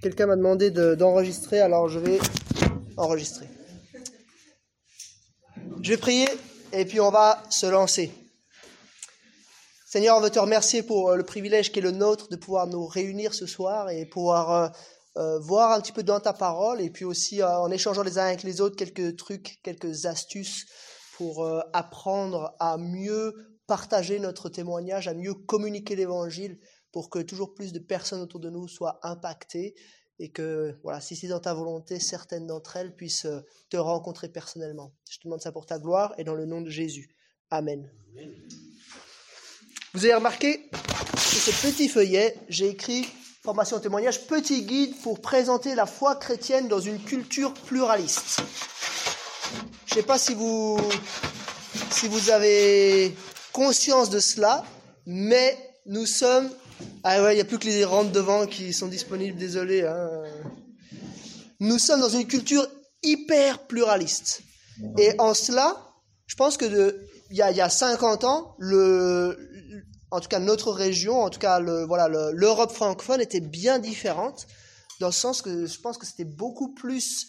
Quelqu'un m'a demandé d'enregistrer, alors je vais enregistrer. Je vais prier et puis on va se lancer. Seigneur, on veut te remercier pour euh, le privilège qui est le nôtre de pouvoir nous réunir ce soir et pouvoir euh, euh, voir un petit peu dans ta parole et puis aussi en échangeant les uns avec les autres quelques trucs, quelques astuces pour apprendre à mieux partager notre témoignage, à mieux communiquer l'évangile pour que toujours plus de personnes autour de nous soient impactées et que, voilà, si c'est dans ta volonté, certaines d'entre elles puissent euh, te rencontrer personnellement. Je te demande ça pour ta gloire et dans le nom de Jésus. Amen. Vous avez remarqué sur ce petit feuillet, j'ai écrit formation témoignage, petit guide pour présenter la foi chrétienne dans une culture pluraliste. Je ne sais pas si vous, si vous avez conscience de cela, mais nous sommes ah ouais, il n'y a plus que les rangs devant qui sont disponibles, désolé. Hein. Nous sommes dans une culture hyper pluraliste. Et en cela, je pense que il y, a, 50 ans, le, en tout cas notre région, en tout cas le, voilà, l'Europe francophone était bien différente, dans le sens que je pense que c'était beaucoup plus,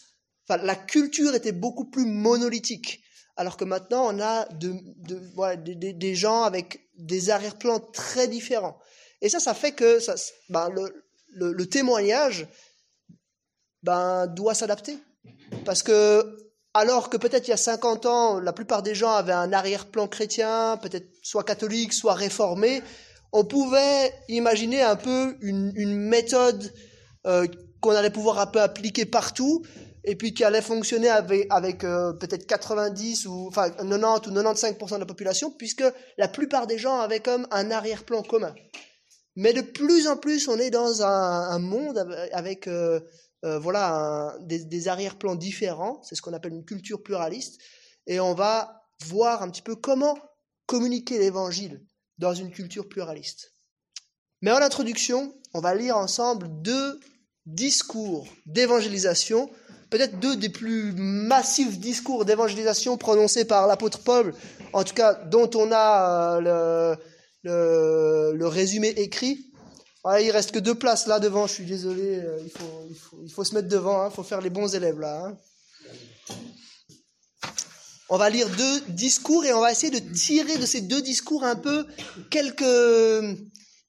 enfin la culture était beaucoup plus monolithique, alors que maintenant on a de, de, voilà, des, des gens avec des arrière-plans très différents. Et ça, ça fait que ben, le, témoignage ben, doit s'adapter. Parce que, alors que peut-être il y a 50 ans, la plupart des gens avaient un arrière-plan chrétien, peut-être soit catholique, soit réformé, on pouvait imaginer un peu une, méthode euh, qu'on allait pouvoir un peu appliquer partout, et puis qui allait fonctionner avec, avec euh, peut-être 90 ou enfin 90 ou 95% de la population, puisque la plupart des gens avaient comme un arrière-plan commun. Mais de plus en plus, on est dans un, monde avec euh, euh, voilà des, arrière-plans différents. C'est ce qu'on appelle une culture pluraliste. Et on va voir un petit peu comment communiquer l'évangile dans une culture pluraliste. Mais en introduction, on va lire ensemble deux discours d'évangélisation, peut-être deux des plus massifs discours d'évangélisation prononcés par l'apôtre Paul, en tout cas dont on a euh, le, le, résumé écrit. Il il reste que deux places là devant, je suis désolé, euh, il faut, il faut, se mettre devant, il hein, faut faire les bons élèves là. Hein. On va lire deux discours et on va essayer de tirer de ces deux discours un peu quelques,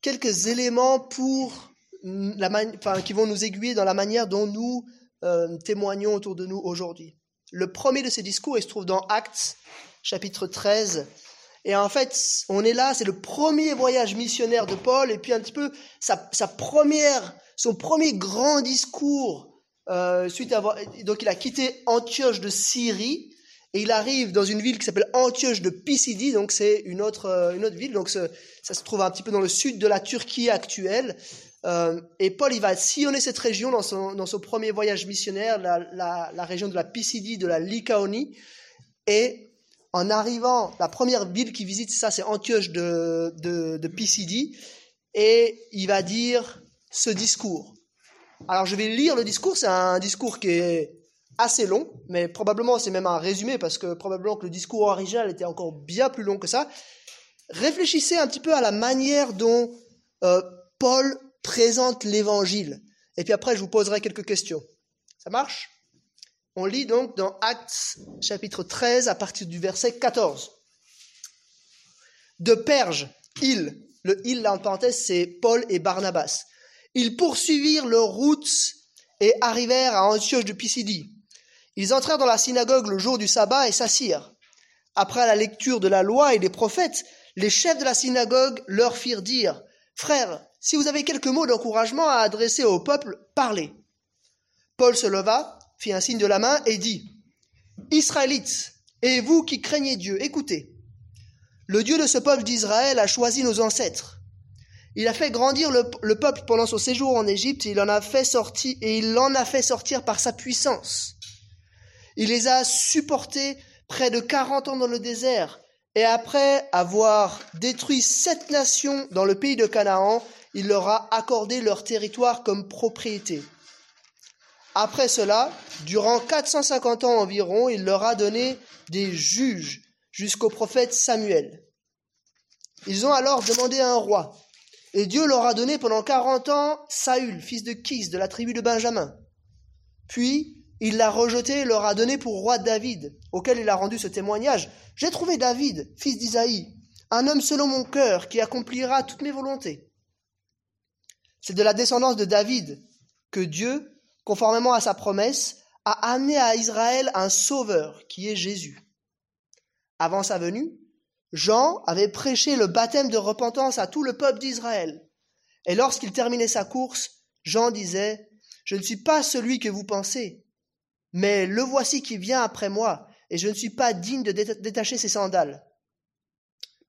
quelques éléments pour la enfin, qui vont nous aiguiller dans la manière dont nous euh, témoignons autour de nous aujourd'hui. Le premier de ces discours, se trouve dans Actes chapitre 13 et en fait, on est là, c'est le premier voyage missionnaire de Paul, et puis un petit peu sa, première, son premier grand discours euh, suite à donc il a quitté Antioche de Syrie et il arrive dans une ville qui s'appelle Antioche de Pisidie, donc c'est une autre euh, une autre ville, donc ça se trouve un petit peu dans le sud de la Turquie actuelle. Euh, et Paul, il va sillonner cette région dans son, dans son premier voyage missionnaire, la, la, la région de la Pisidie, de la Lycaonie. Et en arrivant, la première ville qu'il visite, ça, c'est Antioche de, de, de Pisidie, et il va dire ce discours. Alors je vais lire le discours, c'est un discours qui est assez long, mais probablement c'est même un résumé, parce que probablement que le discours original était encore bien plus long que ça. Réfléchissez un petit peu à la manière dont euh, Paul présente l'évangile, et puis après je vous poserai quelques questions. Ça marche? On lit donc dans Actes chapitre 13 à partir du verset 14. De Perge, ils, le il en parenthèse c'est Paul et Barnabas, ils poursuivirent leur route et arrivèrent à Antioche de Pisidie. Ils entrèrent dans la synagogue le jour du sabbat et s'assirent. Après la lecture de la loi et des prophètes, les chefs de la synagogue leur firent dire, Frères, si vous avez quelques mots d'encouragement à adresser au peuple, parlez. Paul se leva, fit un signe de la main et dit, Israélites, et vous qui craignez Dieu, écoutez. Le Dieu de ce peuple d'Israël a choisi nos ancêtres. Il a fait grandir le, peuple pendant son séjour en Égypte et il en a fait sortir et il l'en a fait sortir par sa puissance. Il les a supportés près de quarante ans dans le désert et après avoir détruit sept nations dans le pays de Canaan, il leur a accordé leur territoire comme propriété. Après cela, durant 450 ans environ, il leur a donné des juges jusqu'au prophète Samuel. Ils ont alors demandé un roi. Et Dieu leur a donné pendant 40 ans Saül, fils de Kis, de la tribu de Benjamin. Puis, il l'a rejeté et leur a donné pour roi David, auquel il a rendu ce témoignage. J'ai trouvé David, fils d'Isaïe, un homme selon mon cœur, qui accomplira toutes mes volontés. C'est de la descendance de David que Dieu, conformément à sa promesse, a amené à Israël un sauveur, qui est Jésus. Avant sa venue, Jean avait prêché le baptême de repentance à tout le peuple d'Israël. Et lorsqu'il terminait sa course, Jean disait, Je ne suis pas celui que vous pensez, mais le voici qui vient après moi, et je ne suis pas digne de détacher ses sandales.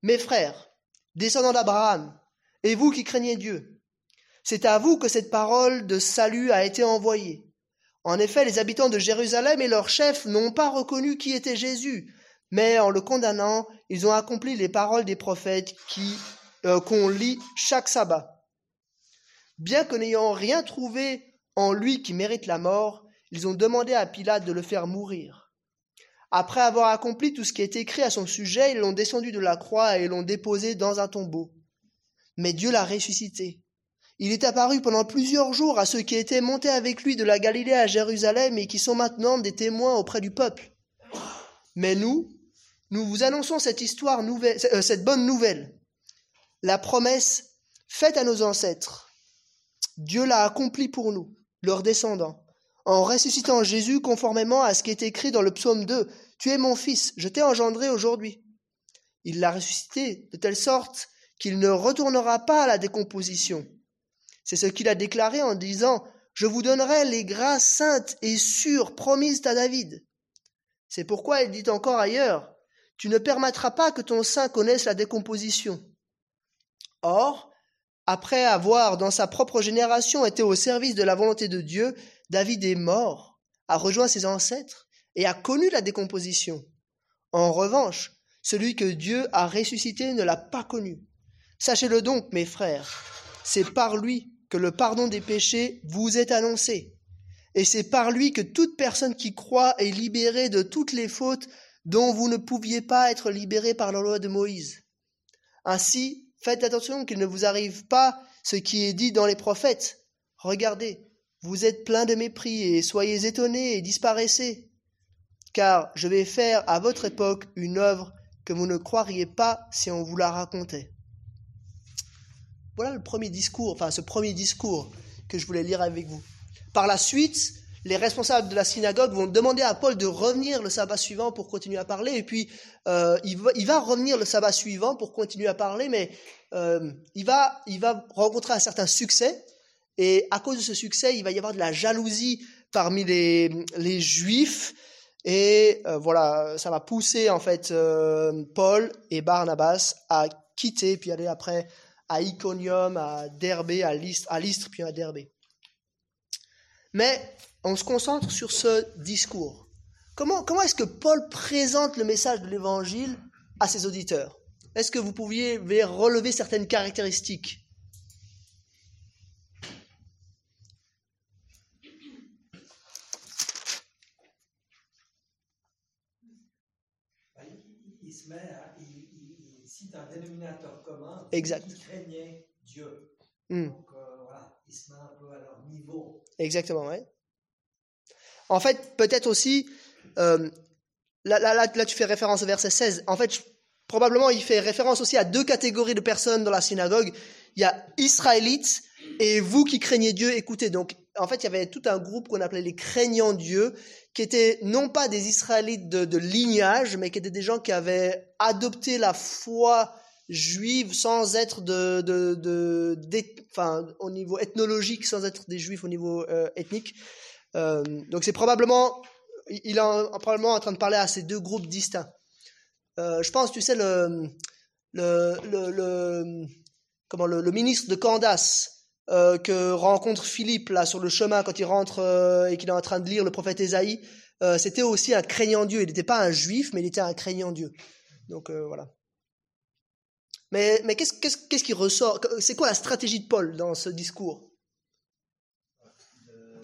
Mes frères, descendants d'Abraham, et vous qui craignez Dieu, c'est à vous que cette parole de salut a été envoyée. En effet, les habitants de Jérusalem et leurs chefs n'ont pas reconnu qui était Jésus, mais en le condamnant, ils ont accompli les paroles des prophètes qui euh, qu'on lit chaque sabbat. Bien que n'ayant rien trouvé en lui qui mérite la mort, ils ont demandé à Pilate de le faire mourir. Après avoir accompli tout ce qui est écrit à son sujet, ils l'ont descendu de la croix et l'ont déposé dans un tombeau. Mais Dieu l'a ressuscité. Il est apparu pendant plusieurs jours à ceux qui étaient montés avec lui de la Galilée à Jérusalem et qui sont maintenant des témoins auprès du peuple. Mais nous, nous vous annonçons cette histoire nouvelle, euh, cette bonne nouvelle. La promesse faite à nos ancêtres. Dieu l'a accomplie pour nous, leurs descendants, en ressuscitant Jésus conformément à ce qui est écrit dans le psaume 2. Tu es mon fils, je t'ai engendré aujourd'hui. Il l'a ressuscité de telle sorte qu'il ne retournera pas à la décomposition. C'est ce qu'il a déclaré en disant Je vous donnerai les grâces saintes et sûres promises à David. C'est pourquoi il dit encore ailleurs Tu ne permettras pas que ton sein connaisse la décomposition. Or, après avoir, dans sa propre génération, été au service de la volonté de Dieu, David est mort, a rejoint ses ancêtres et a connu la décomposition. En revanche, celui que Dieu a ressuscité ne l'a pas connu. Sachez-le donc, mes frères, c'est par lui que le pardon des péchés vous est annoncé. Et c'est par lui que toute personne qui croit est libérée de toutes les fautes dont vous ne pouviez pas être libérés par la loi de Moïse. Ainsi, faites attention qu'il ne vous arrive pas ce qui est dit dans les prophètes. Regardez, vous êtes plein de mépris et soyez étonnés et disparaissez, car je vais faire à votre époque une œuvre que vous ne croiriez pas si on vous la racontait. Voilà le premier discours, enfin ce premier discours que je voulais lire avec vous. Par la suite, les responsables de la synagogue vont demander à Paul de revenir le sabbat suivant pour continuer à parler, et puis euh, il, va, revenir le sabbat suivant pour continuer à parler, mais euh, il, va, il va rencontrer un certain succès, et à cause de ce succès, il va y avoir de la jalousie parmi les, les juifs, et euh, voilà, ça va pousser en fait Paul et Barnabas à quitter, puis aller après à Iconium, à Derbé, à Lystre puis à Derbé. Mais on se concentre sur ce discours. Comment, comment est-ce que Paul présente le message de l'Évangile à ses auditeurs? Est-ce que vous pouviez relever certaines caractéristiques? Un dénominateur exact. qui craignait Dieu. Hmm. Donc euh, voilà, il se met un peu à leur niveau. Exactement, oui. En fait, peut-être aussi, euh, là, là, là, là, tu fais référence au verset 16. En fait, probablement, il fait référence aussi à deux catégories de personnes dans la synagogue. Il y a Israélites et vous qui craignez Dieu, écoutez. Donc, en fait, il y avait tout un groupe qu'on appelait les craignants Dieu, qui étaient non pas des Israélites de, lignage, mais qui étaient des gens qui avaient adopté la foi juive sans être de, de, enfin, au niveau ethnologique, sans être des juifs au niveau euh, ethnique. Euh, donc c'est probablement, il est probablement en train de parler à ces deux groupes distincts. Euh, je pense, tu sais, le, le, le, comment, le, le ministre de Candace, euh, que rencontre Philippe là sur le chemin quand il rentre euh, et qu'il est en train de lire le prophète Ésaïe, euh, c'était aussi un craignant Dieu. Il n'était pas un juif, mais il était un craignant Dieu. Donc voilà. Mais, mais qu'est-ce, qu'est-ce, qu'est-ce qui ressort? C'est quoi la stratégie de Paul dans ce discours? De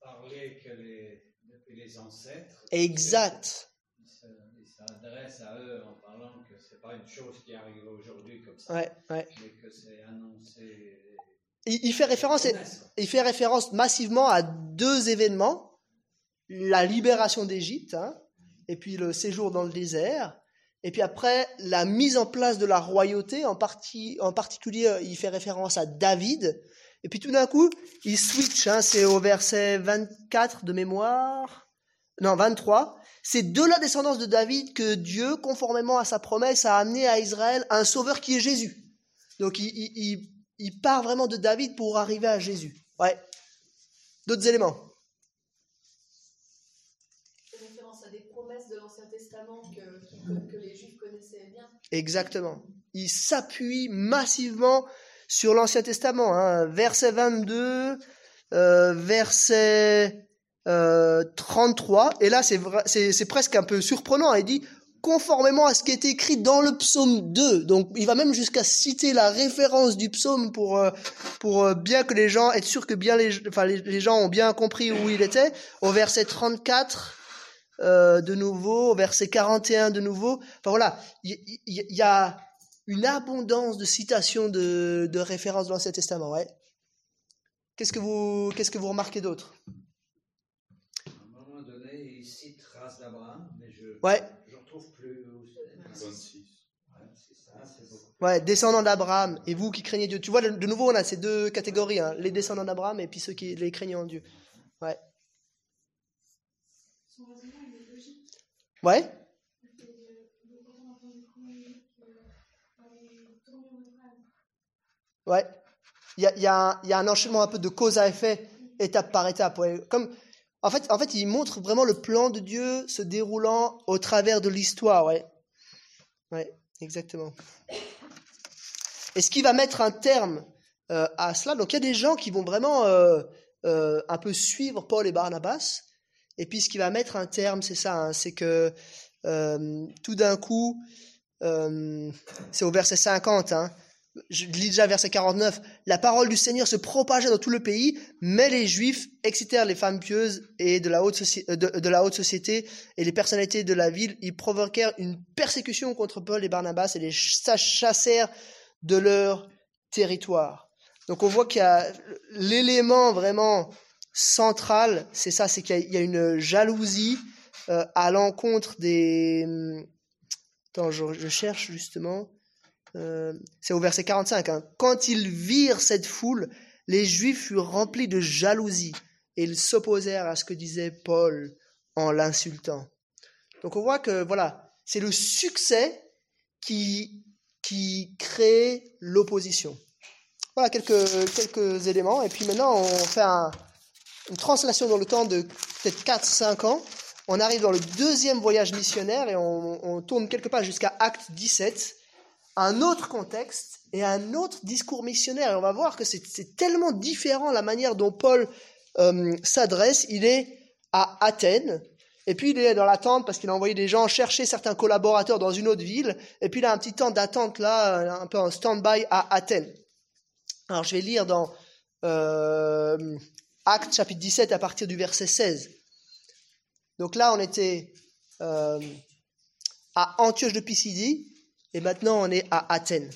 parler que les, les ancêtres. Exact. Les s'adresse à eux en parlant que c'est pas une chose qui arrive aujourd'hui comme ça, Ouais, ouais. mais que c'est annoncé. Il, il fait référence, il fait référence massivement à deux événements la libération d'Égypte, hein, et puis le séjour dans le désert, et puis après la mise en place de la royauté, en, partie, en particulier il fait référence à David, et puis tout d'un coup il switch, hein, c'est au verset 24 de mémoire, non 23, c'est de la descendance de David que Dieu, conformément à sa promesse, a amené à Israël un sauveur qui est Jésus. Donc il, il, il part vraiment de David pour arriver à Jésus. Ouais. D'autres éléments fait référence à des promesses de l'Ancien Testament que, qui- que les Juifs connaissaient bien. Exactement. Il s'appuie massivement sur l'Ancien Testament. hein. Verset 22, euh, verset euh, 33. Et là, c'est presque un peu surprenant. Il dit conformément à ce qui est écrit dans le psaume 2. Donc, il va même jusqu'à citer la référence du psaume pour, euh, pour euh, bien que les gens, être sûr que bien les, enfin, les gens ont bien compris où il était. Au verset 34, euh, de nouveau, au verset 41 de nouveau. Enfin voilà, il y, a une abondance de citations de, de références de l'Ancien Testament. Ouais. Qu'est-ce que vous, qu'est-ce que vous remarquez d'autre? À un moment donné, il cite race d'Abraham, mais je Ouais. je retrouve plus où c'est. 26. Ouais, c'est ça, c'est beaucoup. Ouais, descendants d'Abraham et vous qui craignez Dieu. Tu vois, de, nouveau, on a ces deux catégories, hein, les descendants d'Abraham et puis ceux qui les craignent en Dieu. Ouais. Son raisonnement. Ouais. Ouais. Il y a, y, y a un enchaînement un peu de cause à effet, étape par étape. Comme, en, fait, en fait, il montre vraiment le plan de Dieu se déroulant au travers de l'histoire. Ouais. ouais, exactement. Et ce qui va mettre un terme euh, à cela, donc il y a des gens qui vont vraiment euh, euh, un peu suivre Paul et Barnabas. Et puis ce qui va mettre un terme, c'est ça, hein, c'est que euh, tout d'un coup, euh, c'est au verset 50, hein, je lis déjà verset 49, la parole du Seigneur se propageait dans tout le pays, mais les Juifs excitèrent les femmes pieuses et de la haute, euh, de, de la haute société et les personnalités de la ville. Ils provoquèrent une persécution contre Paul et Barnabas et les ch- chassèrent de leur territoire. Donc on voit qu'il y a l'élément vraiment central, c'est ça, c'est qu'il y a- une jalousie euh, à l'encontre des... Attends, je, je cherche justement. Euh, c'est au verset 45. hein. Quand ils virent cette foule, les Juifs furent remplis de jalousie et ils s'opposèrent à ce que disait Paul en l'insultant. Donc on voit que voilà, c'est le succès qui, qui crée l'opposition. Voilà quelques, quelques éléments. Et puis maintenant, on fait un- une translation dans le temps de peut-être 4-5 ans. On arrive dans le deuxième voyage missionnaire et on, tourne quelque part jusqu'à Acte 17 un autre contexte et un autre discours missionnaire. Et on va voir que c'est c'est tellement différent la manière dont Paul euh, s'adresse. Il est à Athènes, et puis il est dans l'attente parce qu'il a envoyé des gens chercher certains collaborateurs dans une autre ville, et puis il a un petit temps d'attente là, euh, un peu en stand-by à Athènes. Alors je vais lire dans euh, Actes chapitre 17 à partir du verset 16. Donc là, on était euh, à Antioche de Pisidie, et maintenant on est à Athènes.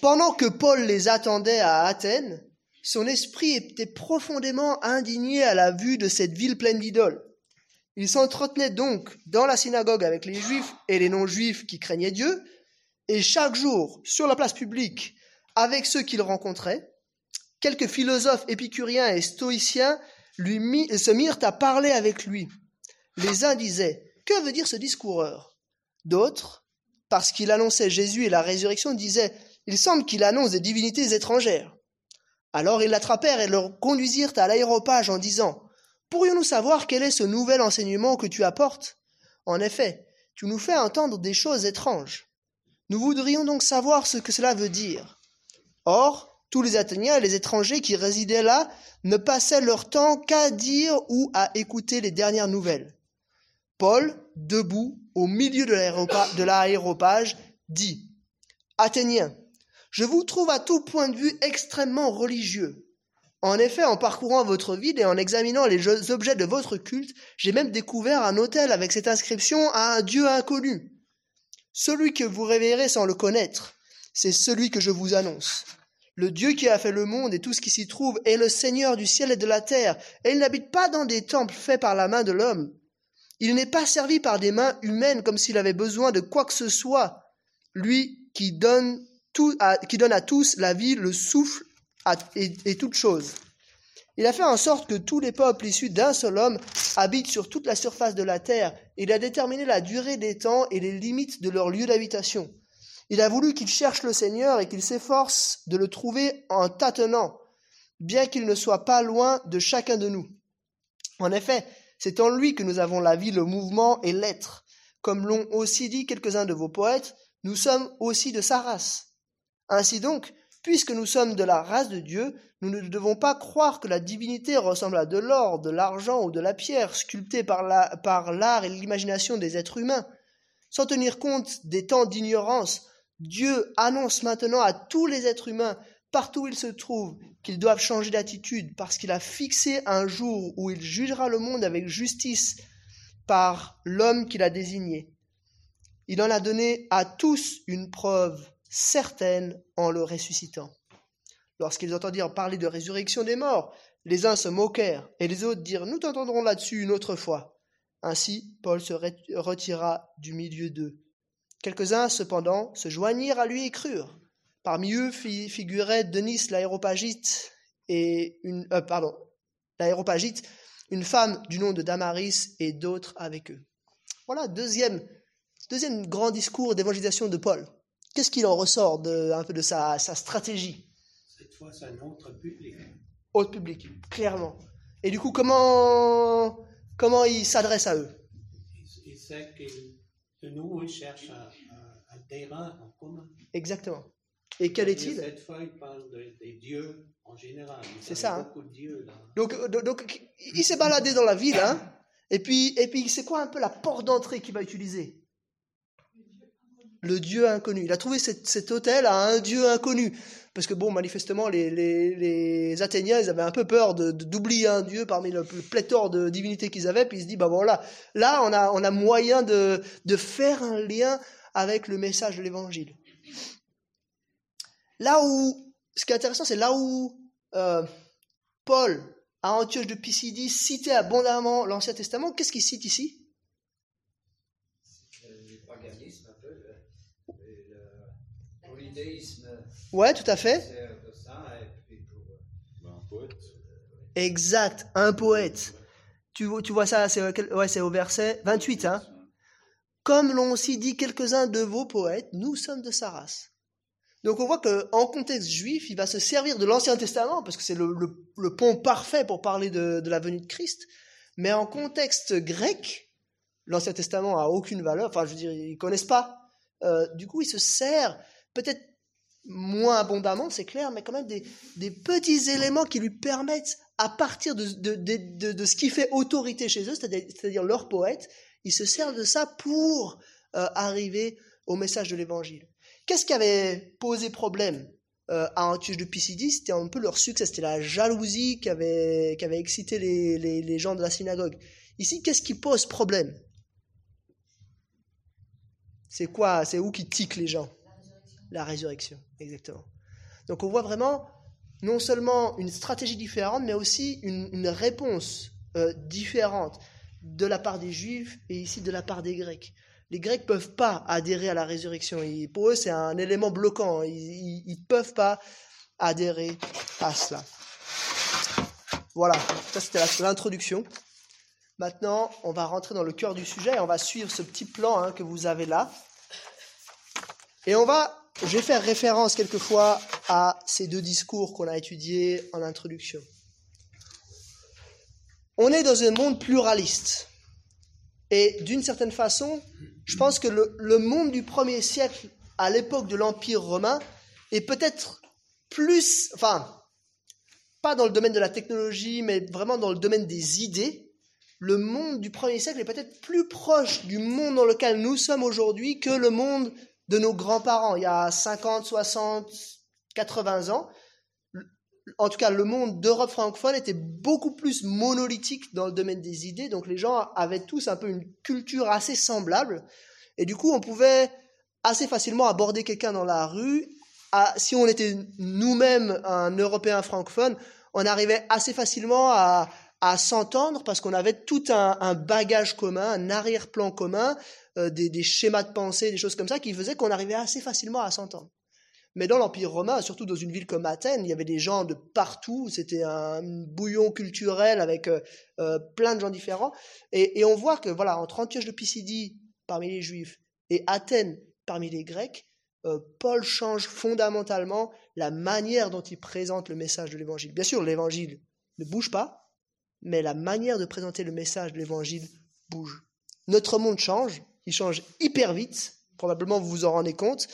Pendant que Paul les attendait à Athènes, son esprit était profondément indigné à la vue de cette ville pleine d'idoles. Il s'entretenait donc dans la synagogue avec les juifs et les non-juifs qui craignaient Dieu, et chaque jour, sur la place publique, avec ceux qu'il rencontrait, quelques philosophes épicuriens et stoïciens se mirent à parler avec lui. Les uns disaient Que veut dire ce discoureur? D'autres, parce qu'il annonçait Jésus et la résurrection, disaient Il semble qu'il annonce des divinités étrangères. Alors ils l'attrapèrent et le conduisirent à l'aéropage en disant Pourrions-nous savoir quel est ce nouvel enseignement que tu apportes? En effet, tu nous fais entendre des choses étranges. Nous voudrions donc savoir ce que cela veut dire. Or, tous les Athéniens et les étrangers qui résidaient là ne passaient leur temps qu'à dire ou à écouter les dernières nouvelles. Paul, debout au milieu de l'aéropa- de l'aéropage, dit Athéniens, je vous trouve à tout point de vue extrêmement religieux. En effet, en parcourant votre ville et en examinant les objets de votre culte, j'ai même découvert un autel avec cette inscription à un Dieu inconnu. Celui que vous révérez sans le connaître, c'est celui que je vous annonce. Le Dieu qui a fait le monde et tout ce qui s'y trouve est le Seigneur du ciel et de la terre, et il n'habite pas dans des temples faits par la main de l'homme. Il n'est pas servi par des mains humaines comme s'il avait besoin de quoi que ce soit. Lui qui donne, à, tous la vie, le souffle et, et toutes choses. Il a fait en sorte que tous les peuples issus d'un seul homme habitent sur toute la surface de la terre. Il a déterminé la durée des temps et les limites de leur lieu d'habitation. Il a voulu qu'ils cherchent le Seigneur et qu'ils s'efforcent de le trouver en tâtonnant, bien qu'il ne soit pas loin de chacun de nous. En effet, c'est en lui que nous avons la vie, le mouvement et l'être. Comme l'ont aussi dit quelques-uns de vos poètes, nous sommes aussi de sa race. Ainsi donc, puisque nous sommes de la race de Dieu, nous ne devons pas croire que la divinité ressemble à de l'or, de l'argent ou de la pierre sculptée par l'art et l'imagination des êtres humains. Sans tenir compte des temps d'ignorance, Dieu annonce maintenant à tous les êtres humains, partout où ils se trouvent, qu'ils doivent changer d'attitude parce qu'il a fixé un jour où il jugera le monde avec justice par l'homme qu'il a désigné. Il en a donné à tous une preuve certaine en le ressuscitant. Lorsqu'ils entendirent parler de résurrection des morts, les uns se moquèrent et les autres dirent Nous t'entendrons là-dessus une autre fois. Ainsi, Paul se re- retira du milieu d'eux. Quelques-uns, cependant, se joignirent à lui et crurent. Parmi eux fi- figuraient Denis l'aéropagite et une euh, pardon, l'aéropagite, une femme du nom de Damaris et d'autres avec eux. Voilà, deuxième, deuxième grand discours d'évangélisation de Paul. Qu'est-ce qu'il en ressort de, un peu de sa, sa stratégie? Cette fois, c'est un autre public. au public, clairement Et du coup, comment, comment il s'adresse à eux? Il, il sait que de nous, il cherche un, un- un terrain en commun. Exactement. Et quel est-il? Cette fois, il parle de- des dieux en général. C'est ça, hein. beaucoup de dieux là. donc, donc, donc, il s'est baladé dans la ville, hein et puis, et puis c'est quoi un peu la porte d'entrée qu'il va utiliser? Le Dieu inconnu. Il a trouvé cet, cet hôtel à un Dieu inconnu. Parce que, bon, manifestement, les, Athéniens, ils avaient un peu peur de- d'oublier un Dieu parmi le, pléthore de divinités qu'ils avaient. Puis ils se disent, bah voilà, là, on a, on a moyen de, de faire un lien avec le message de l'évangile. Là où, ce qui est intéressant, c'est là où euh, Paul, à Antioche de Pisidie, citait abondamment l'Ancien Testament. Qu'est-ce qu'il cite ici? Le paganisme, un peu, polythéisme Ouais, tout à fait. Exact, un poète. Tu, vois- ça, c'est au verset 28. Hein. Comme l'ont aussi dit quelques-uns de vos poètes, nous sommes de sa race. Donc on voit qu'en contexte juif, il va se servir de l'Ancien Testament, parce que c'est le, pont parfait pour parler de, la venue de Christ. Mais en contexte grec, l'Ancien Testament a aucune valeur, enfin je veux dire, ils connaissent pas. Euh, du coup, il se sert peut-être moins abondamment, c'est clair, mais quand même des, des petits éléments qui lui permettent, à partir de, de, de, de- ce qui fait autorité chez eux, c'est-à-dire c'est-à-dire leur poète, ils se servent de ça pour euh, arriver au message de l'Évangile. Qu'est-ce qui avait posé problème euh, à Antioche de Pisidie? C'était un peu leur succès, c'était la jalousie qui avait, qui avait excité les, les, les gens de la synagogue. Ici, qu'est-ce qui pose problème? C'est quoi? C'est où qui tique les gens? La résurrection, exactement. Donc on voit vraiment non seulement une stratégie différente, mais aussi une, réponse euh, différente de la part des Juifs et ici de la part des Grecs. Les Grecs peuvent pas adhérer à la résurrection. Ils- pour eux, c'est un élément bloquant. Ils ne peuvent pas adhérer à cela. Voilà, ça c'était l'introduction. Maintenant, on va rentrer dans le cœur du sujet et on va suivre ce petit plan hein, que vous avez là. Et on va, je vais faire référence quelquefois à ces deux discours qu'on a étudiés en introduction. On est dans un monde pluraliste. Et d'une certaine façon, je pense que le, monde du premier siècle, à l'époque de l'Empire romain, est peut-être plus, enfin, pas dans le domaine de la technologie, mais vraiment dans le domaine des idées. Le monde du premier siècle est peut-être plus proche du monde dans lequel nous sommes aujourd'hui que le monde de nos grands-parents, il y a 50, 60, 80 ans. en tout cas le monde d'Europe francophone était beaucoup plus monolithique dans le domaine des idées, donc les gens avaient tous un peu une culture assez semblable, et du coup on pouvait assez facilement aborder quelqu'un dans la rue. Si on était nous-mêmes un Européen francophone, on arrivait assez facilement à, à s'entendre parce qu'on avait tout un, bagage commun, un arrière-plan commun, euh, des, schémas de pensée, des choses comme ça qui faisaient qu'on arrivait assez facilement à s'entendre. Mais dans l'Empire romain, surtout dans une ville comme Athènes, il y avait des gens de partout, c'était un bouillon culturel avec euh, euh, plein de gens différents. Et, on voit que, voilà, entre Antioche de Pisidie, parmi les Juifs, et Athènes, parmi les Grecs, Paul change fondamentalement la manière dont il présente le message de l'Évangile. Bien sûr, l'Évangile ne bouge pas, mais la manière de présenter le message de l'Évangile bouge. Notre monde change, il change hyper vite, probablement vous vous en rendez compte.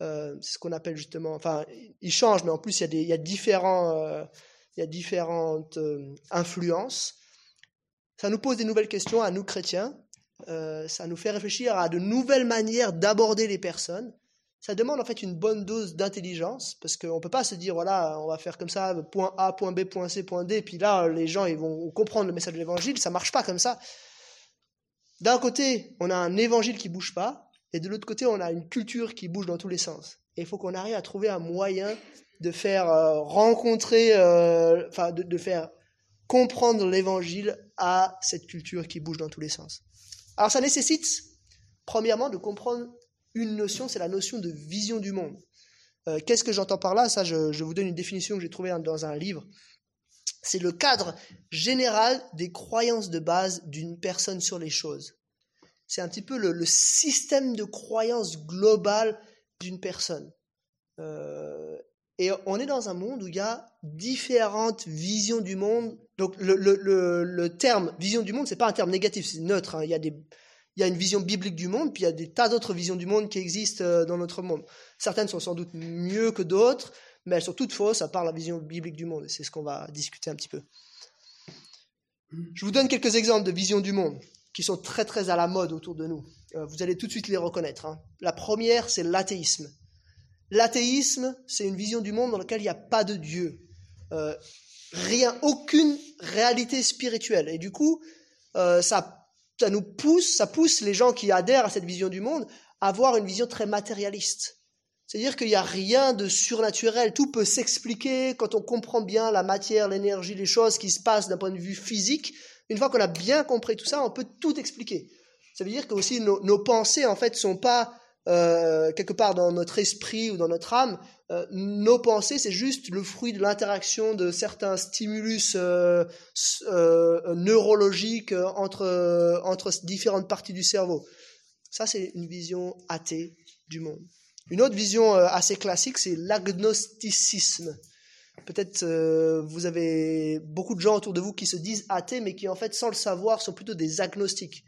Euh, c'est ce qu'on appelle justement, enfin, il change, mais en plus il y a, des, il y a, différents, euh, il y a différentes euh, influences. Ça nous pose des nouvelles questions à nous chrétiens. Ça nous fait réfléchir à de nouvelles manières d'aborder les personnes. Ça demande en fait une bonne dose d'intelligence parce qu'on ne peut pas se dire voilà on va faire comme ça point A point B point C point D puis là les gens ils vont comprendre le message de l'évangile ça marche pas comme ça. D'un côté on a un évangile qui bouge pas et de l'autre côté on a une culture qui bouge dans tous les sens. Et il faut qu'on arrive à trouver un moyen de faire euh, rencontrer, euh, de faire comprendre l'évangile à cette culture qui bouge dans tous les sens. Alors ça nécessite, premièrement, de comprendre une notion, c'est la notion de vision du monde. Euh, Qu'est-ce que j'entends par là? Ça, je, vous donne une définition que j'ai trouvée dans un livre. C'est le cadre général des croyances de base d'une personne sur les choses. C'est un petit peu le, système de croyances global d'une personne. Euh, et on est dans un monde où il y a différentes visions du monde. Donc le terme vision du monde, c'est pas un terme négatif, c'est neutre. Hein. Il, y a des, il y a une vision biblique du monde, puis il y a des tas d'autres visions du monde qui existent euh, dans notre monde. Certaines sont sans doute mieux que d'autres, mais elles sont toutes fausses à part la vision biblique du monde. C'est ce qu'on va discuter un petit peu. Je vous donne quelques exemples de visions du monde qui sont très très à la mode autour de nous. Euh, vous allez tout de suite les reconnaître. Hein. La première, c'est l'athéisme. L'athéisme, c'est une vision du monde dans laquelle il n'y a pas de Dieu. Euh, rien, aucune réalité spirituelle. Et du coup, euh, ça, ça nous pousse, ça pousse les gens qui adhèrent à cette vision du monde à avoir une vision très matérialiste. C'est-à-dire qu'il n'y a rien de surnaturel, tout peut s'expliquer quand on comprend bien la matière, l'énergie, les choses qui se passent d'un point de vue physique. Une fois qu'on a bien compris tout ça, on peut tout expliquer. Ça veut dire que aussi nos, pensées en fait sont pas euh, quelque part dans notre esprit ou dans notre âme, euh, nos pensées, c'est juste le fruit de l'interaction de certains stimulus euh, euh neurologiques entre, entre différentes parties du cerveau. Ça, c'est une vision athée du monde. Une autre vision assez classique, c'est l'agnosticisme. Peut-être euh, vous avez beaucoup de gens autour de vous qui se disent athées, mais qui en fait, sans le savoir, sont plutôt des agnostiques.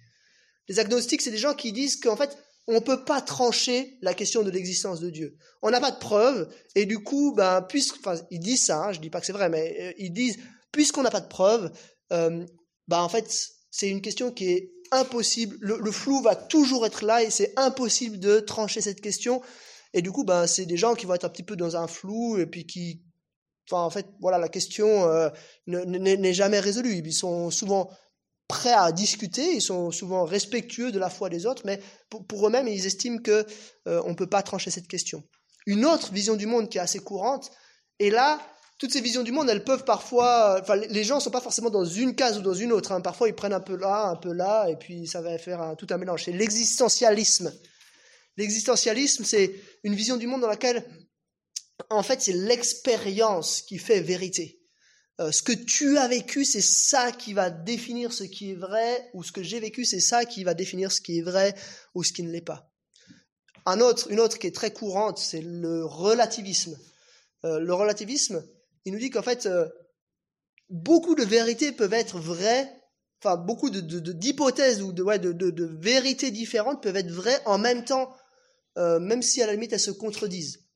Les agnostiques, c'est des gens qui disent qu'en fait, on ne peut pas trancher la question de l'existence de Dieu. On n'a pas de preuves, et du coup, ben, puisque, enfin, ils disent ça, hein, je dis pas que c'est vrai, mais euh, ils disent, puisqu'on n'a pas de preuves, euh, ben, en fait, c'est une question qui est impossible. Le, flou va toujours être là, et c'est impossible de trancher cette question. Et du coup, ben, c'est des gens qui vont être un petit peu dans un flou, et puis qui, en fait, voilà, la question euh, n'est jamais résolue. Ils sont souvent prêts à discuter, ils sont souvent respectueux de la foi des autres, mais pour, eux-mêmes, ils estiment que euh, on peut pas trancher cette question. Une autre vision du monde qui est assez courante, et là, toutes ces visions du monde, elles peuvent parfois, enfin, les gens sont pas forcément dans une case ou dans une autre. Hein. Parfois, ils prennent un peu là, un peu là, et puis ça va faire tout un mélange. C'est l'existentialisme. L'existentialisme, c'est une vision du monde dans laquelle, en fait, c'est l'expérience qui fait vérité. Euh, ce que tu as vécu, c'est ça qui va définir ce qui est vrai, ou ce que j'ai vécu, c'est ça qui va définir ce qui est vrai ou ce qui ne l'est pas. Un autre, une autre qui est très courante, c'est le relativisme. Euh, le relativisme, il nous dit qu'en fait, euh, beaucoup de vérités peuvent être vraies, enfin beaucoup de, de, d'hypothèses ou de, de, vérités différentes peuvent être vraies en même temps, même si à la limite elles se contredisent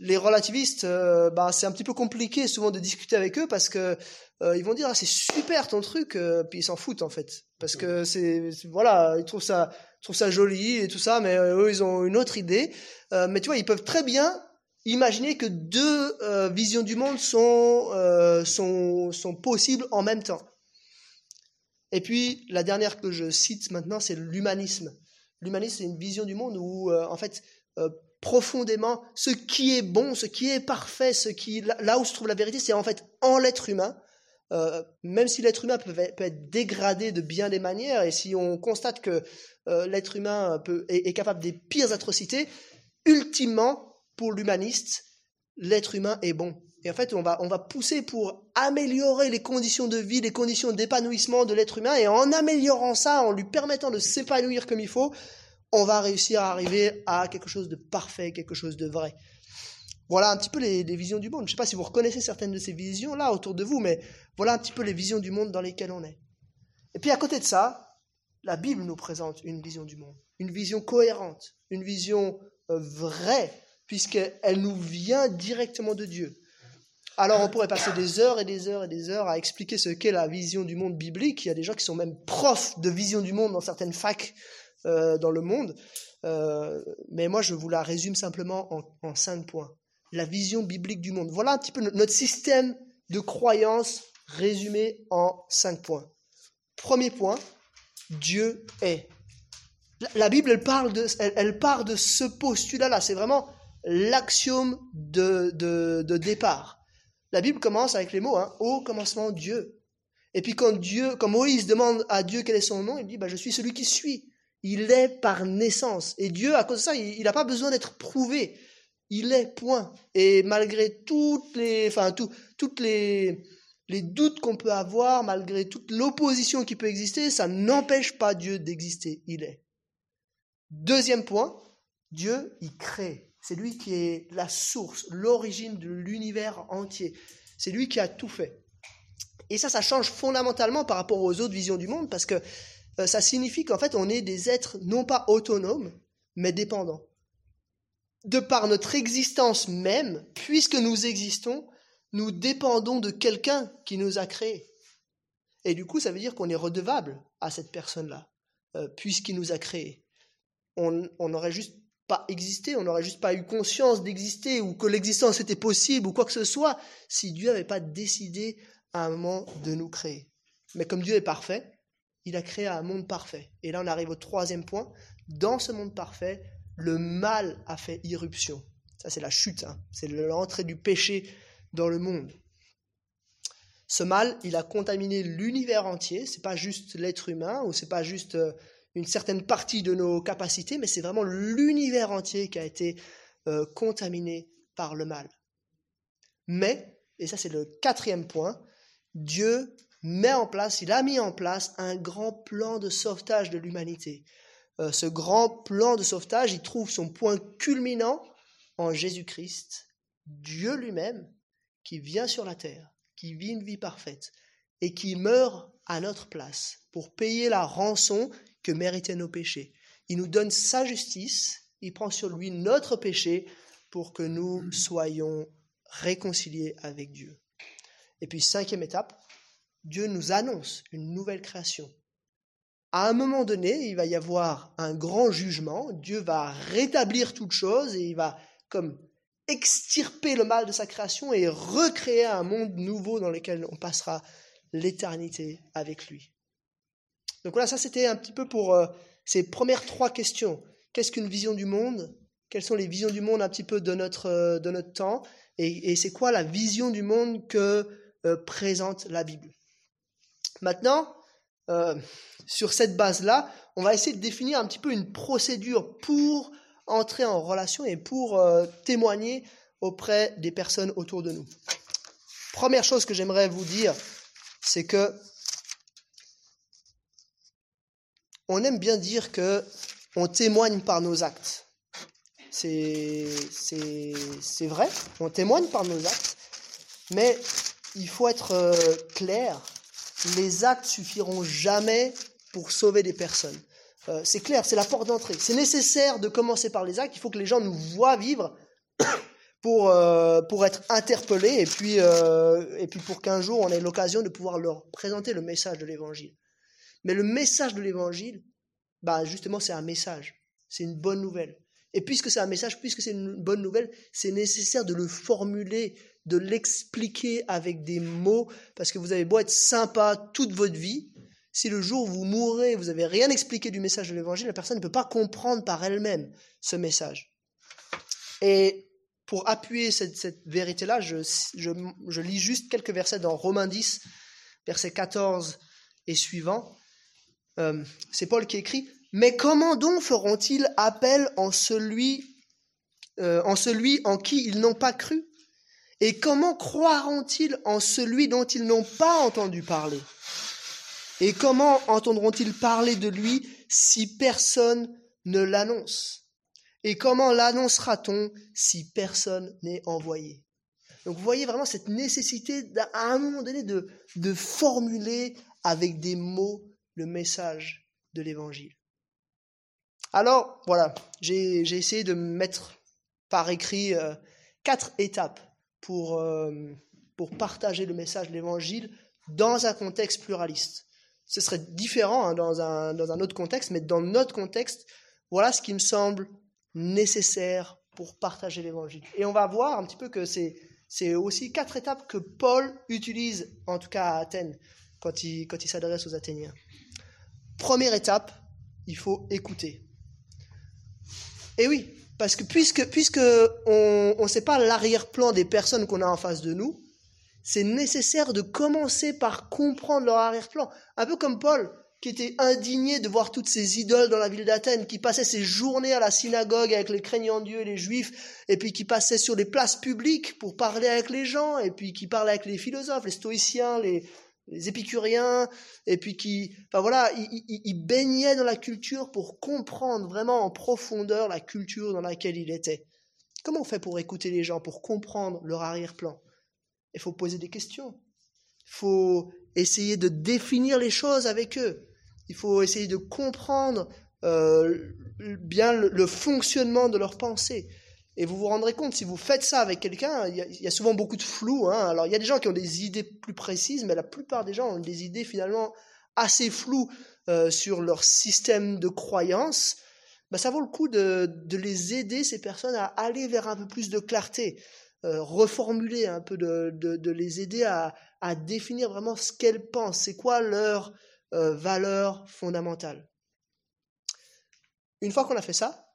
les relativistes, euh, bah, c'est un petit peu compliqué souvent de discuter avec eux parce que euh, ils vont dire ah, c'est super ton truc, euh, puis ils s'en foutent en fait parce que c'est voilà ils trouvent ça ils trouvent ça joli et tout ça, mais eux ils ont une autre idée. mais tu vois ils peuvent très bien imaginez que deux visions du monde sont, sont, sont possibles en même temps. Et puis, la dernière que je cite maintenant, c'est l'humanisme. L'humanisme, c'est une vision du monde où, en fait, profondément, ce qui est bon, ce qui est parfait, ce qui, là- où se trouve la vérité, c'est en fait en l'être humain. Euh, même si l'être humain peut, peut être dégradé de bien des manières, et si on constate que euh, l'être humain peut, est, est capable des pires atrocités, ultimement, pour l'humaniste, l'être humain est bon. Et en fait, on va, on va pousser pour améliorer les conditions de vie, les conditions d'épanouissement de l'être humain, et en améliorant ça, en lui permettant de s'épanouir comme il faut, on va réussir à arriver à quelque chose de parfait, quelque chose de vrai. Voilà un petit peu les, visions du monde. Je ne sais pas si vous reconnaissez certaines de ces visions-là autour de vous, mais voilà un petit peu les visions du monde dans lesquelles on est. Et puis à côté de ça, la Bible nous présente une vision du monde, une vision cohérente, une vision euh, vraie, puisqu'elle nous vient directement de Dieu. Alors on pourrait passer des heures et des heures et des heures à expliquer ce qu'est la vision du monde biblique. Il y a des gens qui sont même profs de vision du monde dans certaines facs euh, dans le monde. Euh, mais moi, je vous la résume simplement en, en cinq points. La vision biblique du monde. Voilà un petit peu no- notre système de croyance résumé en cinq points. Premier point, Dieu est. La, Bible, elle, parle de, elle, elle part de ce postulat-là. C'est vraiment l'axiome de, de, de départ. La Bible commence avec les mots hein, au commencement Dieu. Et puis quand Dieu, quand Moïse demande à Dieu quel est son nom, il dit bah, je suis celui qui suis. Il est par naissance. Et Dieu, à cause de ça, il n'a pas besoin d'être prouvé. Il est point. Et malgré toutes les, enfin tout, toutes les, les doutes qu'on peut avoir, malgré toute l'opposition qui peut exister, ça n'empêche pas Dieu d'exister. Il est. Deuxième point, Dieu, il crée. C'est lui qui est la source, l'origine de l'univers entier. C'est lui qui a tout fait. Et ça, ça change fondamentalement par rapport aux autres visions du monde parce que ça signifie qu'en fait, on est des êtres non pas autonomes, mais dépendants. De par notre existence même, puisque nous existons, nous dépendons de quelqu'un qui nous a créés. Et du coup, ça veut dire qu'on est redevable à cette personne-là, euh, puisqu'il nous a créés. On n'aurait juste pas existé, on n'aurait juste pas eu conscience d'exister ou que l'existence était possible ou quoi que ce soit si Dieu n'avait pas décidé à un moment de nous créer. Mais comme Dieu est parfait, il a créé un monde parfait. Et là, on arrive au troisième point. Dans ce monde parfait, le mal a fait irruption. Ça, c'est la chute, hein. c'est l'entrée du péché dans le monde. Ce mal, il a contaminé l'univers entier. C'est pas juste l'être humain ou c'est pas juste euh, une certaine partie de nos capacités, mais c'est vraiment l'univers entier qui a été euh, contaminé par le mal. Mais, et ça c'est le quatrième point, Dieu met en place, il a mis en place un grand plan de sauvetage de l'humanité. Euh, ce grand plan de sauvetage, il trouve son point culminant en Jésus-Christ, Dieu lui-même, qui vient sur la terre, qui vit une vie parfaite et qui meurt à notre place pour payer la rançon que méritaient nos péchés. Il nous donne sa justice, il prend sur lui notre péché pour que nous soyons réconciliés avec Dieu. Et puis, cinquième étape, Dieu nous annonce une nouvelle création. À un moment donné, il va y avoir un grand jugement, Dieu va rétablir toute chose et il va comme extirper le mal de sa création et recréer un monde nouveau dans lequel on passera l'éternité avec lui. Donc voilà, ça c'était un petit peu pour euh, ces premières trois questions. Qu'est-ce qu'une vision du monde? Quelles sont les visions du monde un petit peu de notre, euh, temps? Et, et c'est quoi la vision du monde que euh, présente la Bible? Maintenant, euh, sur cette base-là, on va essayer de définir un petit peu une procédure pour entrer en relation et pour euh, témoigner auprès des personnes autour de nous. Première chose que j'aimerais vous dire, c'est que on aime bien dire que on témoigne par nos actes. C'est vrai, on témoigne par nos actes, mais il faut être euh, clair, les actes suffiront jamais pour sauver des personnes. Euh, c'est clair, c'est la porte d'entrée. C'est nécessaire de commencer par les actes, il faut que les gens nous voient vivre pour, euh, pour être interpellés et puis, euh, et puis pour qu'un jour on ait l'occasion de pouvoir leur présenter le message de l'évangile. Mais le message de l'évangile, bah justement, c'est un message, c'est une bonne nouvelle. Et puisque c'est un message, puisque c'est une bonne nouvelle, c'est nécessaire de le formuler, de l'expliquer avec des mots, parce que vous avez beau être sympa toute votre vie, si le jour où vous mourrez, vous n'avez rien expliqué du message de l'évangile, la personne ne peut pas comprendre par elle-même ce message. Et pour appuyer cette, vérité-là, je, je, lis juste quelques versets dans Romains 10, versets 14 et suivants. Euh, c'est Paul qui écrit Mais comment donc feront-ils appel en celui, euh, en celui en qui ils n'ont pas cru? Et comment croiront-ils en celui dont ils n'ont pas entendu parler? Et comment entendront-ils parler de lui si personne ne l'annonce? Et comment l'annoncera-t-on si personne n'est envoyé? Donc vous voyez vraiment cette nécessité à un moment donné de, de formuler avec des mots le message de l'évangile. Alors, voilà, j'ai essayé de mettre par écrit euh, quatre étapes pour, euh, pour partager le message de l'évangile dans un contexte pluraliste. Ce serait différent hein, dans, un, dans un autre contexte, mais dans notre contexte, voilà ce qui me semble nécessaire pour partager l'évangile. Et on va voir un petit peu que c'est aussi quatre étapes que Paul utilise, en tout cas à Athènes, quand il, quand il s'adresse aux Athéniens. Première étape, il faut écouter. Et oui, parce que puisque, puisque on ne sait pas l'arrière-plan des personnes qu'on a en face de nous, c'est nécessaire de commencer par comprendre leur arrière-plan. Un peu comme Paul, qui était indigné de voir toutes ces idoles dans la ville d'Athènes, qui passait ses journées à la synagogue avec les craignants Dieu et les juifs, et puis qui passait sur les places publiques pour parler avec les gens, et puis qui parlait avec les philosophes, les stoïciens, les, les épicuriens, et puis qui, enfin voilà, il, baignait dans la culture pour comprendre vraiment en profondeur la culture dans laquelle il était. Comment on fait pour écouter les gens, pour comprendre leur arrière-plan? Il faut poser des questions. Il faut essayer de définir les choses avec eux. Il faut essayer de comprendre euh, bien le, fonctionnement de leur pensée. Et vous vous rendrez compte, si vous faites ça avec quelqu'un, il y, a souvent beaucoup de flou. Hein. Alors il y a des gens qui ont des idées plus précises, mais la plupart des gens ont des idées finalement assez floues euh, sur leur système de croyance. Bah, ça vaut le coup de, les aider, ces personnes, à aller vers un peu plus de clarté, euh, reformuler un peu, de, les aider à, définir vraiment ce qu'elles pensent, c'est quoi leur euh, valeur fondamentale? Une fois qu'on a fait ça,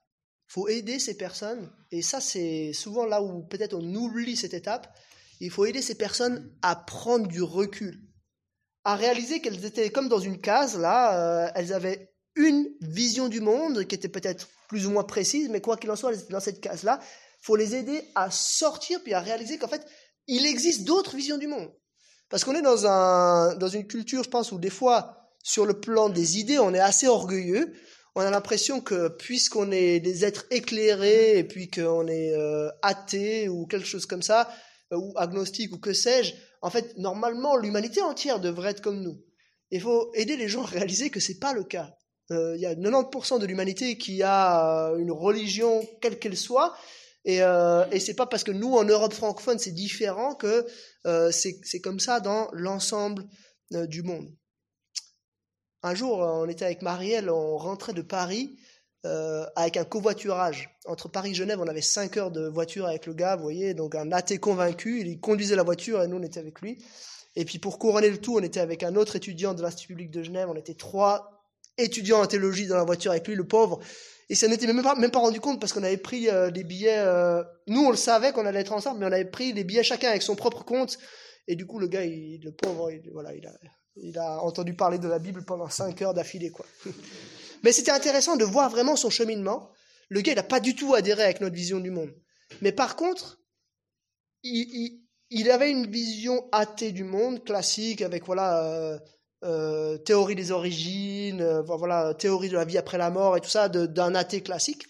faut aider ces personnes, et ça c'est souvent là où peut-être on oublie cette étape, il faut aider ces personnes à prendre du recul, à réaliser qu'elles étaient comme dans une case, là, euh, elles avaient une vision du monde qui était peut-être plus ou moins précise, mais quoi qu'il en soit, elles étaient dans cette case-là, il faut les aider à sortir, puis à réaliser qu'en fait, il existe d'autres visions du monde. Parce qu'on est dans, un, dans une culture, je pense, où des fois, sur le plan des idées, on est assez orgueilleux, on a l'impression que puisqu'on est des êtres éclairés et puis qu'on est euh, athée ou quelque chose comme ça, euh, ou agnostique ou que sais-je, en fait, normalement, l'humanité entière devrait être comme nous. Il faut aider les gens à réaliser que c'est pas le cas. Euh, il y a 90% de l'humanité qui a une religion quelle qu'elle soit, et, et c'est pas parce que nous, en Europe francophone, c'est différent que c'est comme ça dans l'ensemble du monde. Un jour, euh, on était avec Marielle, on rentrait de Paris euh, avec un covoiturage. Entre Paris et Genève, on avait 5 heures de voiture avec le gars, vous voyez, donc un athée convaincu, il conduisait la voiture et nous, on était avec lui. Et puis pour couronner le tout, on était avec un autre étudiant de l'Institut public de Genève, on était trois étudiants en théologie dans la voiture avec lui, le pauvre. Et ça n'était même pas, même pas rendu compte parce qu'on avait pris euh, des billets, nous on le savait qu'on allait être ensemble, mais on avait pris les billets chacun avec son propre compte. Et du coup, le gars, il, le pauvre, il, voilà, il a, il a entendu parler de la Bible pendant cinq heures d'affilée, quoi. Mais c'était intéressant de voir vraiment son cheminement. Le gars, il n'a pas du tout adhéré avec notre vision du monde. Mais par contre, il, avait une vision athée du monde, classique, avec voilà euh, euh, théorie des origines, euh, voilà théorie de la vie après la mort et tout ça, d'un athée classique.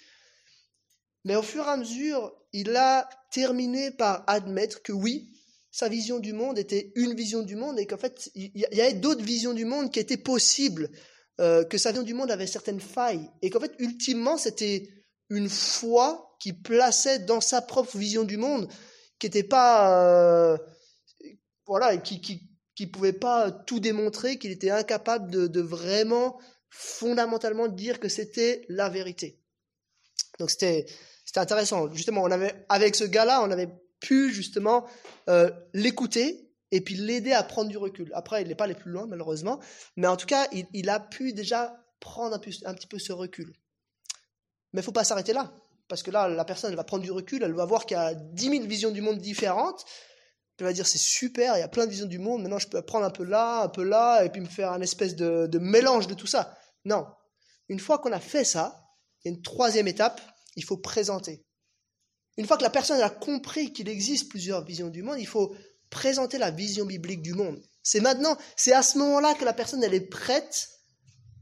Mais au fur et à mesure, il a terminé par admettre que oui, sa vision du monde était une vision du monde et qu'en fait, il y avait d'autres visions du monde qui étaient possibles, euh, que sa vision du monde avait certaines failles et qu'en fait, ultimement, c'était une foi qui plaçait dans sa propre vision du monde, qui n'était pas, euh, voilà, qui, qui, qui pouvait pas tout démontrer, qu'il était incapable de, de vraiment fondamentalement dire que c'était la vérité. Donc c'était c'était intéressant. Justement, on avait avec ce gars-là, on avait pu justement euh, l'écouter et puis l'aider à prendre du recul. Après, il n'est pas allé plus loin malheureusement, mais en tout cas, il, a pu déjà prendre un, peu- petit peu ce recul. Mais il faut pas s'arrêter là, parce que là, la personne elle va prendre du recul, elle va voir qu'il y a 10 000 visions du monde différentes. Elle va dire c'est super, il y a plein de visions du monde. Maintenant, je peux prendre un peu là, un peu là, et puis me faire un espèce de mélange de tout ça. Non. Une fois qu'on a fait ça, il y a une troisième étape, il faut présenter. Une fois que la personne a compris qu'il existe plusieurs visions du monde, il faut présenter la vision biblique du monde. C'est maintenant, c'est à ce moment-là que la personne elle est prête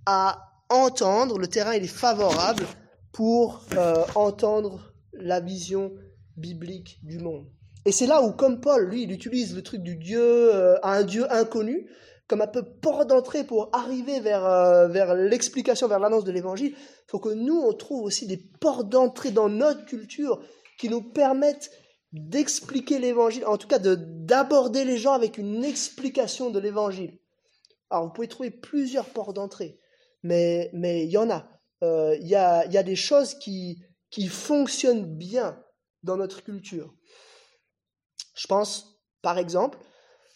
à entendre, le terrain il est favorable pour euh, entendre la vision biblique du monde. Et c'est là où, comme Paul, lui, il utilise le truc du Dieu, euh, un Dieu inconnu, comme un peu porte d'entrée pour arriver vers, euh, vers l'explication, vers l'annonce de l'évangile. Il faut que nous, on trouve aussi des portes d'entrée dans notre culture qui nous permettent d'expliquer l'évangile, en tout cas de d'aborder les gens avec une explication de l'évangile. Alors, vous pouvez trouver plusieurs portes d'entrée, mais il y en a. Euh, Il y, a, y a des choses qui, qui fonctionnent bien dans notre culture. Je pense, par exemple,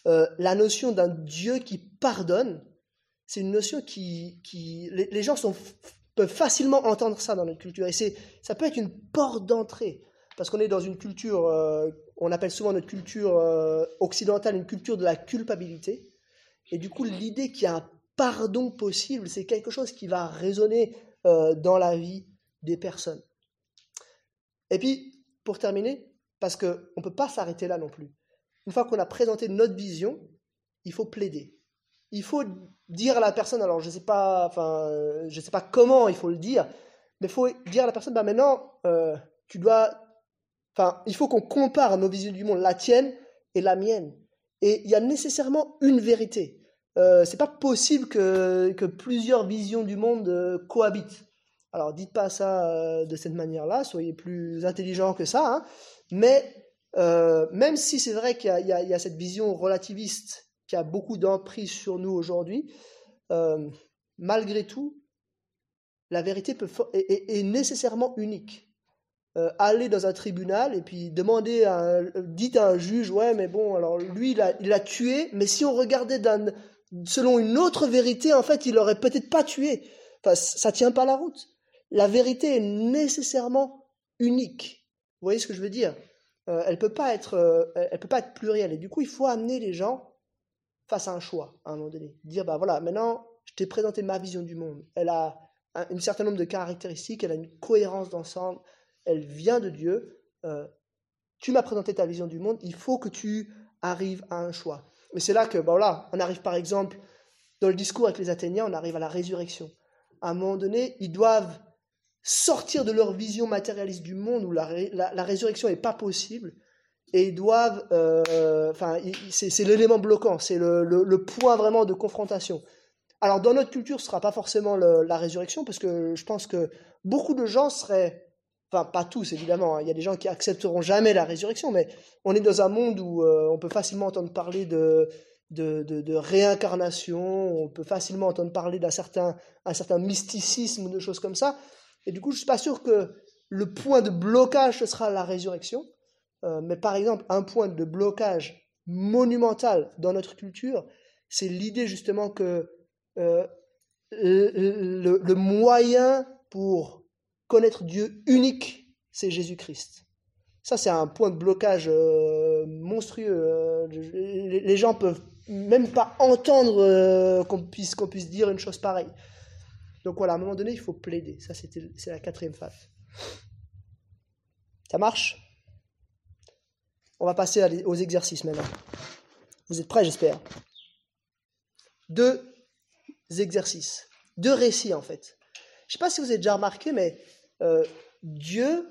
euh, la notion d'un Dieu qui pardonne, c'est une notion qui, qui les, les gens sont, peuvent facilement entendre ça dans notre culture. Et c'est, ça peut être une porte d'entrée, parce qu'on est dans une culture, euh, on appelle souvent notre culture euh, occidentale une culture de la culpabilité. Et du coup, l'idée qu'il y a un pardon possible, c'est quelque chose qui va résonner euh, dans la vie des personnes. Et puis, pour terminer, parce qu'on ne peut pas s'arrêter là non plus. Une fois qu'on a présenté notre vision, il faut plaider. Il faut dire à la personne, alors je ne sais pas, sais pas comment il faut le dire, mais il faut dire à la personne, bah maintenant, tu dois, enfin, il faut qu'on compare nos visions du monde, la tienne et la mienne. Et il y a nécessairement une vérité. Euh, c'est pas possible que, plusieurs visions du monde euh, cohabitent. Alors, dites pas ça euh, de cette manière-là, soyez plus intelligents que ça, hein. mais euh, même si c'est vrai qu'il y, a- cette vision relativiste qui a beaucoup d'emprise sur nous aujourd'hui, malgré tout, la vérité est nécessairement unique. Euh, aller dans un tribunal et puis demander à un, dites à un juge, ouais, mais bon, alors lui, il a, il a tué, mais si on regardait selon une autre vérité, en fait, il aurait peut-être pas tué. Enfin, ça tient pas la route. La vérité est nécessairement unique. Vous voyez ce que je veux dire? Euh, Elle peut pas être, euh, elle peut pas être plurielle. Et du coup, il faut amener les gens face à un choix à un moment donné. Dire, bah voilà, maintenant, je t'ai présenté ma vision du monde. Elle a un certain nombre de caractéristiques, elle a une cohérence d'ensemble, elle vient de Dieu. Euh, tu m'as présenté ta vision du monde, il faut que tu arrives à un choix. Et c'est là que, bah voilà, on arrive par exemple, dans le discours avec les Athéniens, on arrive à la résurrection. À un moment donné, ils doivent sortir de leur vision matérialiste du monde où la, ré- la- la résurrection n'est pas possible et ils doivent, euh, enfin, c'est l'élément bloquant, c'est le, point vraiment de confrontation. Alors dans notre culture, ce sera pas forcément la résurrection parce que je pense que beaucoup de gens seraient, enfin pas tous évidemment, hein, il y a des gens qui accepteront jamais la résurrection, mais on est dans un monde où euh, on peut facilement entendre parler de de, de, de réincarnation, on peut facilement entendre parler d'un certain, un certain mysticisme de choses comme ça. Et du coup, je suis pas sûr que le point de blocage ce sera la résurrection. Euh, mais par exemple, un point de blocage monumental dans notre culture, c'est l'idée justement que euh, le- le moyen pour connaître Dieu unique, c'est Jésus-Christ. Ça, c'est un point de blocage euh, monstrueux. euh, les, gens peuvent même pas entendre euh, qu'on puisse, dire une chose pareille. Donc voilà, à un moment donné, il faut plaider. Ça, c'est la quatrième phase. Ça marche? On va passer aux exercices maintenant. Vous êtes prêts, j'espère? Deux exercices, deux récits en fait. Je ne sais pas si vous avez déjà remarqué, mais euh, Dieu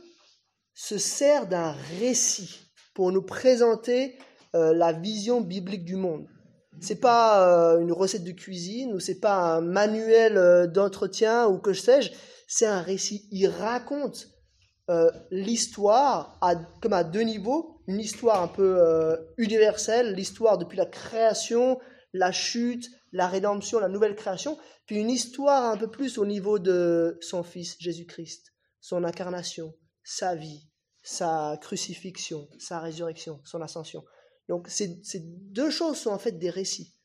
se sert d'un récit pour nous présenter euh, la vision biblique du monde. C'est pas euh, une recette de cuisine ou c'est pas un manuel d'entretien ou que sais-je. C'est un récit. Il raconte l'histoire à, comme à deux niveaux. Une histoire un peu universelle, l'histoire depuis la création, la chute, la rédemption, la nouvelle création. Puis une histoire un peu plus au niveau de son Fils Jésus-Christ, son incarnation, sa vie, sa crucifixion, sa résurrection, son ascension. Donc ces, ces deux choses sont en fait des récits.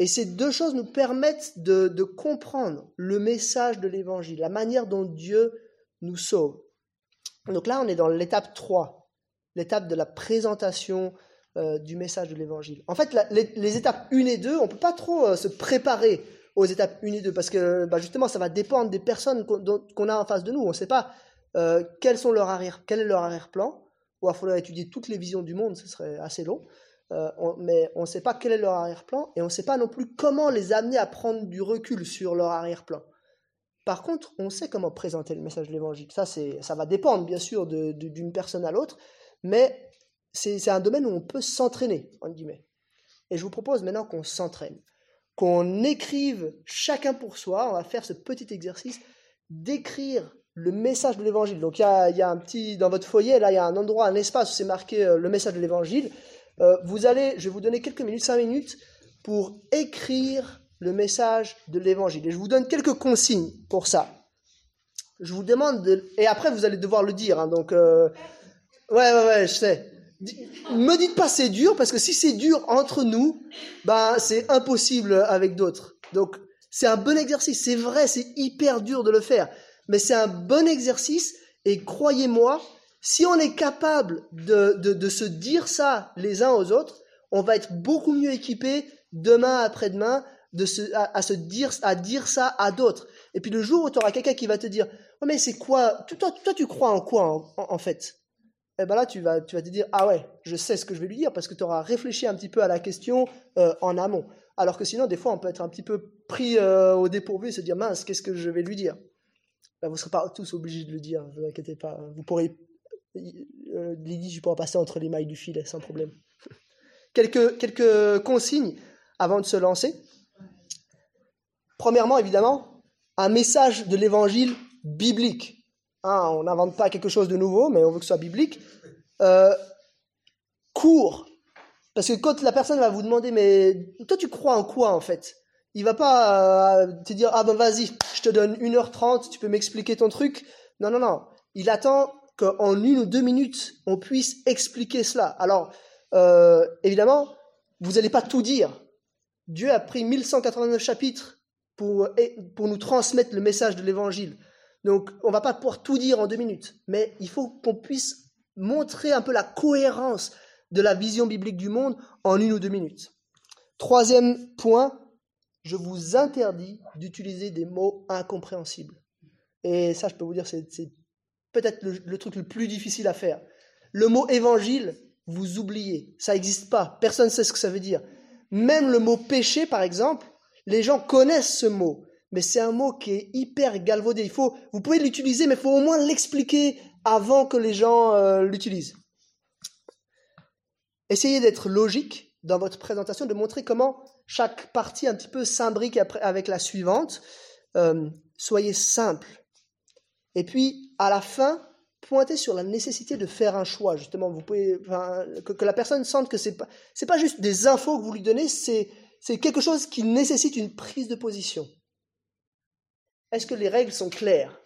Et ces deux choses nous permettent de, de comprendre le message de l'Évangile, la manière dont Dieu nous sauve. Donc là, on est dans l'étape 3, l'étape de la présentation euh, du message de l'Évangile. En fait, les étapes 1 et 2, on ne peut pas trop euh, se préparer aux étapes 1 et 2 parce que bah, justement, ça va dépendre des personnes qu'on a en face de nous. On ne sait pas euh, quels sont leurs arrière, quel est leur arrière-plan. Il faudrait étudier toutes les visions du monde, ce serait assez long. Euh, mais on ne sait pas quel est leur arrière-plan et on ne sait pas non plus comment les amener à prendre du recul sur leur arrière-plan. Par contre, on sait comment présenter le message de l'évangile. Ça, ça va dépendre, bien sûr, d'une personne à l'autre, mais c'est un domaine où on peut s'entraîner, entre guillemets. Et je vous propose maintenant qu'on s'entraîne, qu'on écrive chacun pour soi. On va faire ce petit exercice d'écrire le message de l'évangile. Donc, il y a, un petit, dans votre foyer, là, il y a un endroit, un espace où c'est marqué euh, le message de l'évangile. Euh, vous allez, je vais vous donner quelques minutes, cinq minutes, pour écrire le message de l'évangile. Et je vous donne quelques consignes pour ça. Je vous demande de... Et après, vous allez devoir le dire. hein, donc, euh, ouais, ouais, ouais, je sais. Me dites pas c'est dur, parce que si c'est dur entre nous, ben, c'est impossible avec d'autres. Donc, c'est un bon exercice. C'est vrai, c'est hyper dur de le faire. Mais c'est un bon exercice. Et croyez-moi, si on est capable de, de, se dire ça les uns aux autres, on va être beaucoup mieux équipé demain après-demain de se, à, se dire, à dire ça à d'autres. Et puis le jour où tu auras quelqu'un qui va te dire, oh mais c'est quoi, toi, toi, tu crois en quoi en fait? Eh ben là, tu vas, tu te dire, ah ouais, je sais ce que je vais lui dire parce que tu auras réfléchi un petit peu à la question euh, en amont. Alors que sinon, des fois, on peut être un petit peu pris euh, au dépourvu et se dire, mince, qu'est-ce que je vais lui dire? Ben, Vous ne serez pas tous obligés de le dire, ne vous inquiétez pas. Vous pourrez, euh, Lydie, tu pourras passer entre les mailles du filet sans problème. quelques consignes avant de se lancer. Premièrement, évidemment, un message de l'évangile biblique. On n'invente pas quelque chose de nouveau, mais on veut que ce soit biblique. Euh, court. Parce que quand la personne va vous demander, mais toi tu crois en quoi en fait? Il va pas euh, te dire, ah ben vas-y, je te donne 1h30, tu peux m'expliquer ton truc. Non, non, non. Il attend qu'en une ou deux minutes, on puisse expliquer cela. Alors, euh, évidemment, vous n'allez pas tout dire. Dieu a pris 1189 chapitres pour, pour nous transmettre le message de l'évangile. Donc, on va pas pouvoir tout dire en deux minutes, mais il faut qu'on puisse montrer un peu la cohérence de la vision biblique du monde en une ou deux minutes. Troisième point, je vous interdis d'utiliser des mots incompréhensibles. Et ça, je peux vous dire, c'est peut-être le, le truc le plus difficile à faire. Le mot évangile, vous oubliez. Ça n'existe pas. Personne ne sait ce que ça veut dire. Même le mot péché, par exemple, les gens connaissent ce mot. Mais c'est un mot qui est hyper galvaudé. Il faut, vous pouvez l'utiliser, mais il faut au moins l'expliquer avant que les gens euh, l'utilisent. Essayez d'être logique dans votre présentation, de montrer comment chaque partie un petit peu s'imbrique avec la suivante. Euh, soyez simple. Et puis, à la fin, pointez sur la nécessité de faire un choix. Justement, vous pouvez, que, que la personne sente que c'est pas, pas juste des infos que vous lui donnez, c'est quelque chose qui nécessite une prise de position. Est-ce que les règles sont claires?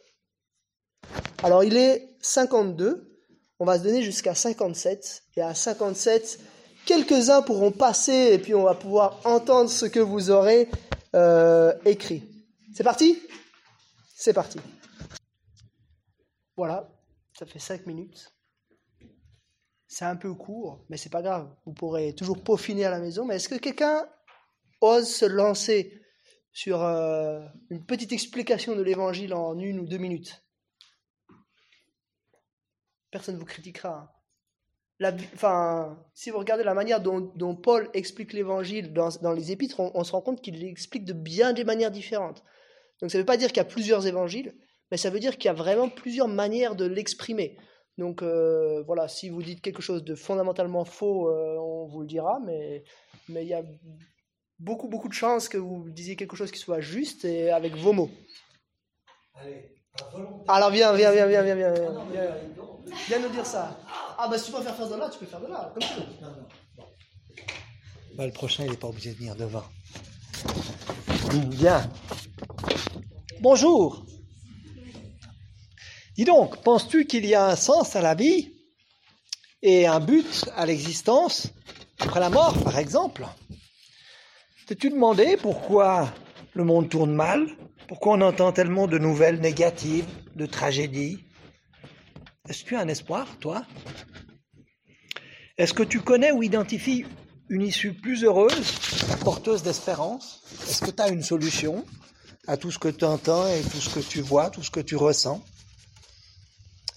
Alors, il est 52. On va se donner jusqu'à 57. Et à 57, quelques-uns pourront passer et puis on va pouvoir entendre ce que vous aurez euh, écrit. C'est parti? C'est parti. Voilà, ça fait 5 minutes. C'est un peu court, mais c'est pas grave. Vous pourrez toujours peaufiner à la maison. Mais est-ce que quelqu'un ose se lancer? Sur euh, une petite explication de l'évangile en une ou deux minutes Personne ne vous critiquera. hein. La, enfin, si vous regardez la manière dont, Paul explique l'évangile dans, dans les épîtres, on, on se rend compte qu'il l'explique de bien des manières différentes. Donc ça ne veut pas dire qu'il y a plusieurs évangiles, mais ça veut dire qu'il y a vraiment plusieurs manières de l'exprimer. Donc euh, voilà, si vous dites quelque chose de fondamentalement faux, euh, on vous le dira, mais mais il y a beaucoup beaucoup de chances que vous disiez quelque chose qui soit juste et avec vos mots. Allez. Alors viens, viens, viens, viens, viens, viens, Ah non, viens, allez donc. viens nous dire ça. Ah bah si tu peux faire faire de là, tu peux faire de là, comme tu veux. Non, non. Bon. Bah, le prochain, il n'est pas obligé de venir devant. Bien. Bonjour. Dis donc, penses-tu qu'il y a un sens à la vie et un but à l'existence après la mort, par exemple? T'es-tu demandé pourquoi le monde tourne mal? Pourquoi on entend tellement de nouvelles négatives, de tragédies? Est-ce que tu as un espoir, toi? Est-ce que tu connais ou identifies une issue plus heureuse, porteuse d'espérance? Est-ce que tu as une solution à tout ce que tu entends et tout ce que tu vois, tout ce que tu ressens?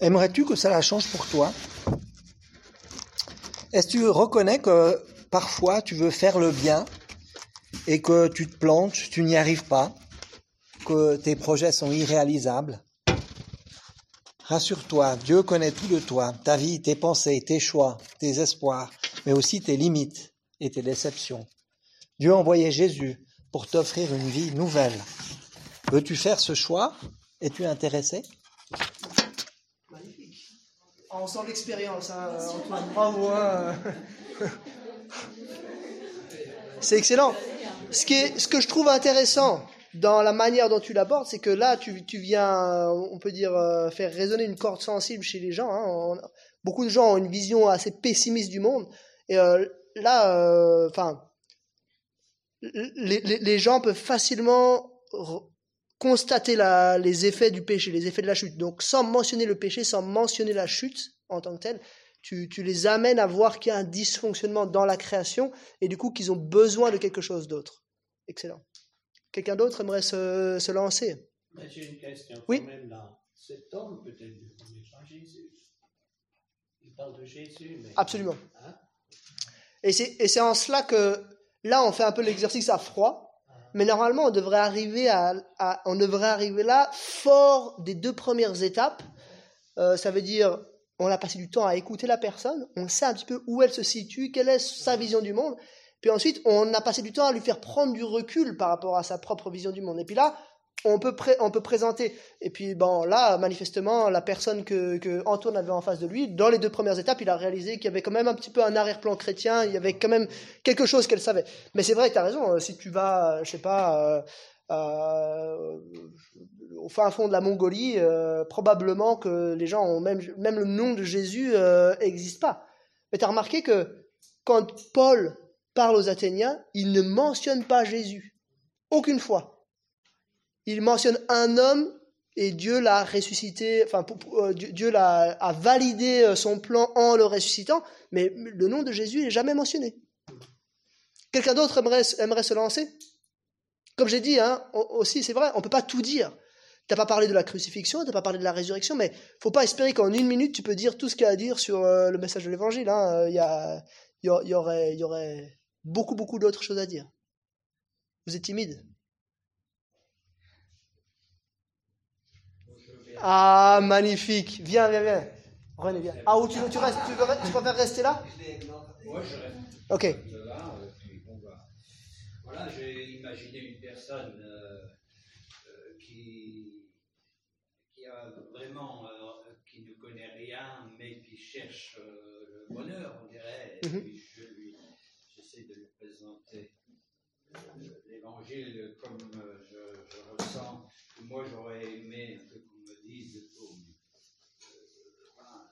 Aimerais-tu que ça la change pour toi? Est-ce que tu reconnais que parfois tu veux faire le bien et que tu te plantes, tu n'y arrives pas, que tes projets sont irréalisables Rassure-toi, Dieu connaît tout de toi, ta vie, tes pensées, tes choix, tes espoirs, mais aussi tes limites et tes déceptions. Dieu a envoyé Jésus pour t'offrir une vie nouvelle. Veux-tu faire ce choix? Es-tu intéressé? Magnifique. On sent l'expérience, hein, Antoine. Bravo. hein. C'est excellent. Ce, que je trouve intéressant dans la manière dont tu l'abordes, c'est que là, tu, viens, on peut dire, euh, faire résonner une corde sensible chez les gens. hein. Beaucoup de gens ont une vision assez pessimiste du monde. Et euh, là, euh, enfin, les, gens peuvent facilement constater les effets du péché, les effets de la chute. Donc, sans mentionner le péché, sans mentionner la chute en tant que telle, tu, tu les amènes à voir qu'il y a un dysfonctionnement dans la création et du coup qu'ils ont besoin de quelque chose d'autre. Excellent. Quelqu'un d'autre aimerait se, se lancer? J'ai une question Oui. quand même là. Cet homme peut-être du premier Jésus. Il parle de Jésus, mais. Absolument. Hein? Et c'est et c'est en cela que là, on fait un peu l'exercice à froid, mais normalement, on devrait arriver à, à- on devrait arriver là fort des deux premières étapes. Euh, ça veut dire, on a passé du temps à écouter la personne, on sait un petit peu où elle se situe, quelle est sa vision du monde, puis ensuite, on a passé du temps à lui faire prendre du recul par rapport à sa propre vision du monde. Et puis là, on peut, on peut présenter. Et puis, là, manifestement, la personne que, Antoine avait en face de lui, dans les deux premières étapes, il a réalisé qu'il y avait quand même un petit peu un arrière-plan chrétien, il y avait quand même quelque chose qu'elle savait. Mais c'est vrai tu as raison, euh, si tu vas, euh, je sais pas, euh, euh, au fin fond de la Mongolie, euh, probablement que les gens ont même, même le nom de Jésus n'existe pas. Mais tu as remarqué que quand Paul parle aux Athéniens, il ne mentionne pas Jésus. Aucune fois. Il mentionne un homme et Dieu l'a ressuscité, enfin, euh, Dieu, l'a, a validé euh, son plan en le ressuscitant, mais le nom de Jésus n'est jamais mentionné. Quelqu'un d'autre aimerait se lancer? Comme j'ai dit, hein, au- aussi, c'est vrai, on ne peut pas tout dire. Tu n'as pas parlé de la crucifixion, tu n'as pas parlé de la résurrection, mais faut pas espérer qu'en une minute, tu peux dire tout ce qu'il y a à dire sur euh, le message de l'évangile. hein. Euh, Il y, a- il y a- il y aurait, il y aurait beaucoup, beaucoup d'autres choses à dire. Vous êtes timide? Ah, magnifique. Viens, viens, viens. René, viens. Ah, où tu, veux- tu, restes, tu, veux, tu préfères rester là? Moi, je reste Ok. de là, euh, puis on va. Voilà, j'ai imaginé une personne euh, euh, qui, qui a vraiment, euh, qui ne connaît rien, mais qui cherche le bonheur, on dirait. Et Mhm. puis je lui, j'essaie de lui présenter l'évangile comme je, je ressens. Moi, j'aurais aimé un peu qu'on me dise, oh, euh, voilà,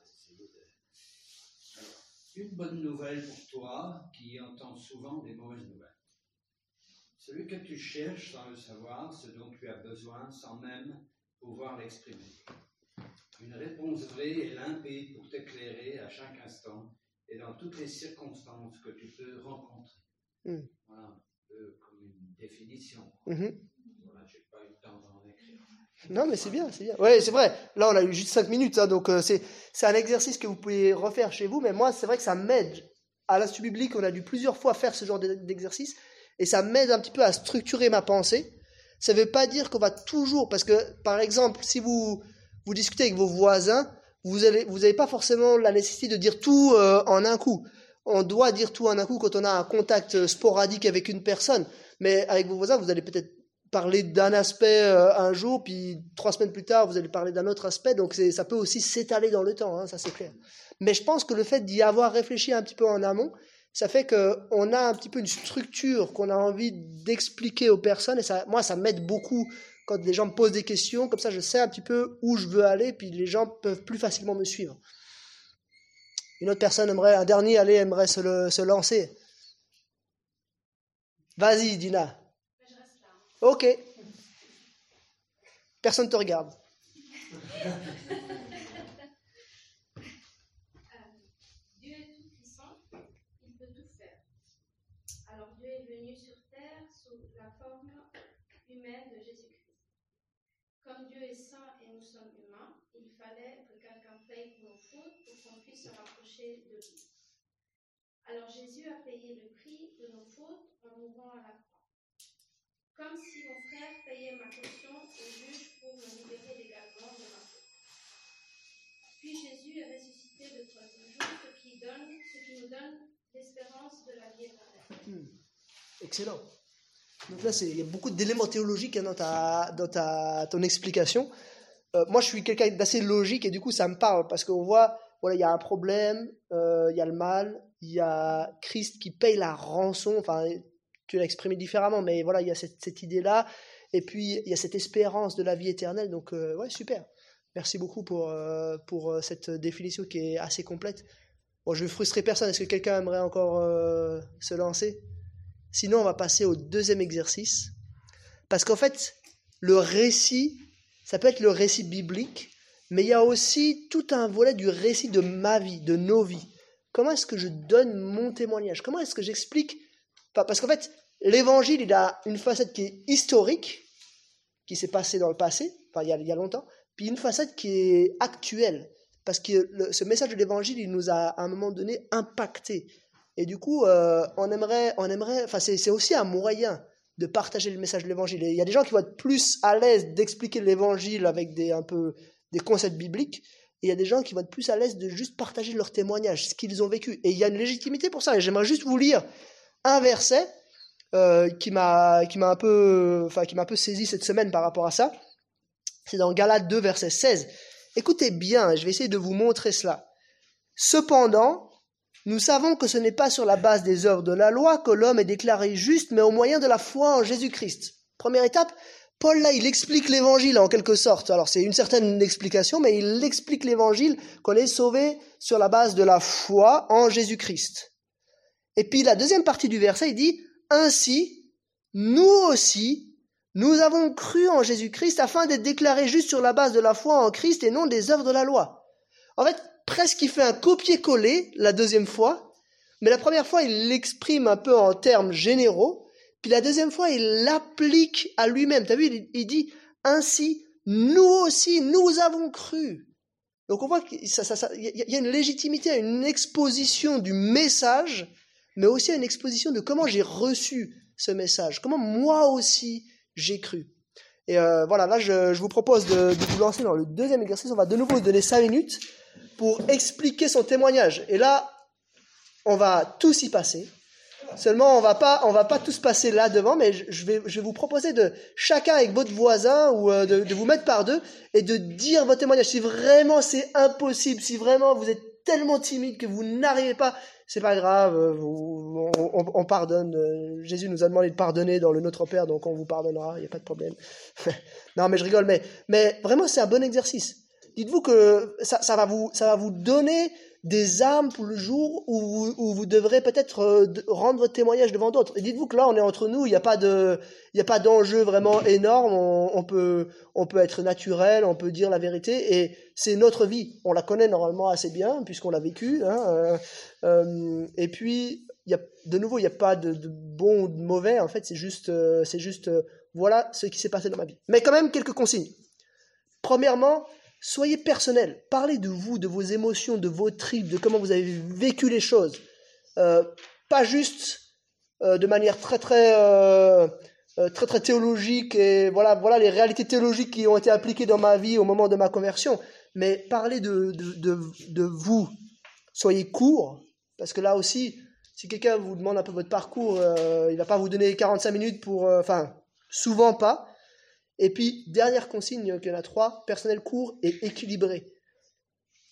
alors, une bonne nouvelle pour toi qui entend souvent des mauvaises nouvelles. Celui que tu cherches sans le savoir, ce dont tu as besoin sans même pouvoir l'exprimer. Une réponse vraie et limpide pour t'éclairer à chaque instant et dans toutes les circonstances que tu peux rencontrer. Mm. Voilà, un peu comme une définition. Mhm. Voilà, j'ai pas eu le temps d'en écrire. Non, mais c'est bien, c'est bien. Ouais, c'est vrai. Là, on a eu juste 5 minutes, hein, donc euh, c'est c'est un exercice que vous pouvez refaire chez vous. Mais moi, c'est vrai que ça m'aide. À l'Institut biblique, on a dû plusieurs fois faire ce genre d'e- d'exercice, et ça m'aide un petit peu à structurer ma pensée. Ça ne veut pas dire qu'on va toujours, parce que par exemple, si vous vous discutez avec vos voisins, vous n'avez vous avez pas forcément la nécessité de dire tout euh, en un coup. On doit dire tout en un coup quand on a un contact euh, sporadique avec une personne. Mais avec vos voisins, vous allez peut-être parler d'un aspect euh, un jour, puis trois semaines plus tard, vous allez parler d'un autre aspect. Donc ça peut aussi s'étaler dans le temps, hein, ça c'est clair. Mais je pense que le fait d'y avoir réfléchi un petit peu en amont, ça fait qu'on a un petit peu une structure qu'on a envie d'expliquer aux personnes. Et ça, moi, ça m'aide beaucoup quand les gens me posent des questions, comme ça je sais un petit peu où je veux aller, puis les gens peuvent plus facilement me suivre. Une autre personne aimerait, un dernier aller, aimerait se, le- se lancer. Vas-y, Dina. Je reste là. Ok. Personne ne te regarde. Dieu est tout puissant, il peut tout faire. Alors Dieu est venu sur terre sous la forme humaine de Jésus-Christ. Comme Dieu est saint et nous sommes humains, il fallait que quelqu'un paye pour nos fautes pour qu'on puisse se rapprocher de lui. Alors Jésus a payé le prix de nos fautes en mourant à la croix. Comme si mon frère payait ma caution au juge pour me libérer légalement de ma faute. Puis Jésus est ressuscité le troisième jour, ce qui, donne, ce qui nous donne l'espérance de la vie éternelle. Excellent. Donc là, il y a beaucoup d'éléments théologiques hein, dans, ta, dans ta, ton explication. Euh, moi, je suis quelqu'un d'assez logique et du coup, ça me parle parce qu'on voit, voilà, il y a un problème, euh, il y a le mal, il y a Christ qui paye la rançon. Enfin, tu l'as exprimé différemment, mais voilà, il y a cette, idée-là. Et puis, il y a cette espérance de la vie éternelle. Donc, euh, ouais, super. Merci beaucoup pour, pour cette définition qui est assez complète. Bon, je vais frustrer personne. Est-ce que quelqu'un aimerait encore se lancer? Sinon, on va passer au deuxième exercice. Parce qu'en fait, le récit, ça peut être le récit biblique, mais il y a aussi tout un volet du récit de ma vie, de nos vies. Comment est-ce que je donne mon témoignage? Comment est-ce que j'explique? Parce qu'en fait, l'évangile, il a une facette qui est historique, qui s'est passée dans le passé, enfin, il y a, il y a longtemps, puis une facette qui est actuelle. Parce que ce message de l'évangile, il nous a à un moment donné impacté. Et du coup, euh, on aimerait, on aimerait, enfin, c'est aussi un moyen de partager le message de l'évangile. Il y a des gens qui vont être plus à l'aise d'expliquer l'évangile avec des, un peu, des concepts bibliques. Et il y a des gens qui vont être plus à l'aise de juste partager leur témoignage, ce qu'ils ont vécu. Et il y a une légitimité pour ça. Et j'aimerais juste vous lire un verset euh, qui m'a qui m'a un peu enfin qui m'a un peu saisi cette semaine par rapport à ça. C'est dans Galates 2 verset 16. Écoutez bien, je vais essayer de vous montrer cela. Cependant, nous savons que ce n'est pas sur la base des œuvres de la loi que l'homme est déclaré juste, mais au moyen de la foi en Jésus-Christ. Première étape, Paul là, il explique l'évangile en quelque sorte. Alors c'est une certaine explication, mais il explique l'évangile qu'on est sauvé sur la base de la foi en Jésus-Christ. Et puis la deuxième partie du verset, il dit, ainsi, nous aussi, nous avons cru en Jésus-Christ afin d'être déclarés justes sur la base de la foi en Christ et non des œuvres de la loi. En fait, presque il fait un copier-coller la deuxième fois, mais la première fois, il l'exprime un peu en termes généraux, puis la deuxième fois, il l'applique à lui-même. T'as vu, il, dit, ainsi, nous aussi, nous avons cru. Donc on voit qu'il y a- une légitimité, une exposition du message, mais aussi une exposition de comment j'ai reçu ce message, comment moi aussi j'ai cru. Et euh, voilà, là je, vous propose de, de vous lancer dans le deuxième exercice. On va de nouveau vous donner cinq minutes pour expliquer son témoignage. Et là, on va tous y passer. Seulement, on va pas, on va pas tous passer là devant, mais je vais, je vais vous proposer de chacun avec votre voisin ou euh, de, vous mettre par deux et de dire votre témoignage. Si vraiment c'est impossible, si vraiment vous êtes tellement timide que vous n'arrivez pas, c'est pas grave, euh, on pardonne. euh, Jésus nous a demandé de pardonner dans le Notre Père, donc on vous pardonnera, il n'y a pas de problème. non, mais je rigole, mais, mais vraiment c'est un bon exercice. Dites-vous que ça, va vous, ça va vous donner des armes pour le jour où vous, où vous devrez peut-être euh, rendre votre témoignage devant d'autres. Et dites-vous que là, on est entre nous, il n'y a pas de, d'enjeu vraiment énorme. On, peut, on peut être naturel, on peut dire la vérité, et c'est notre vie. On la connaît normalement assez bien puisqu'on l'a vécu. Hein, euh, euh, et puis, y a, de nouveau, il n'y a pas de, de bon ou de mauvais. En fait, c'est juste, c'est juste, voilà ce qui s'est passé dans ma vie. Mais quand même quelques consignes. Premièrement, soyez personnel. Parlez de vous, de vos émotions, de vos tripes, de comment vous avez vécu les choses. Euh, pas juste euh, de manière très très euh, très très théologique et voilà voilà les réalités théologiques qui ont été appliquées dans ma vie au moment de ma conversion. Mais parlez de de, de, de vous. Soyez court parce que là aussi, si quelqu'un vous demande un peu votre parcours, il va pas vous donner 45 minutes pour, enfin souvent pas. Et puis, dernière consigne, qu'il y en a trois, personnel court et équilibré.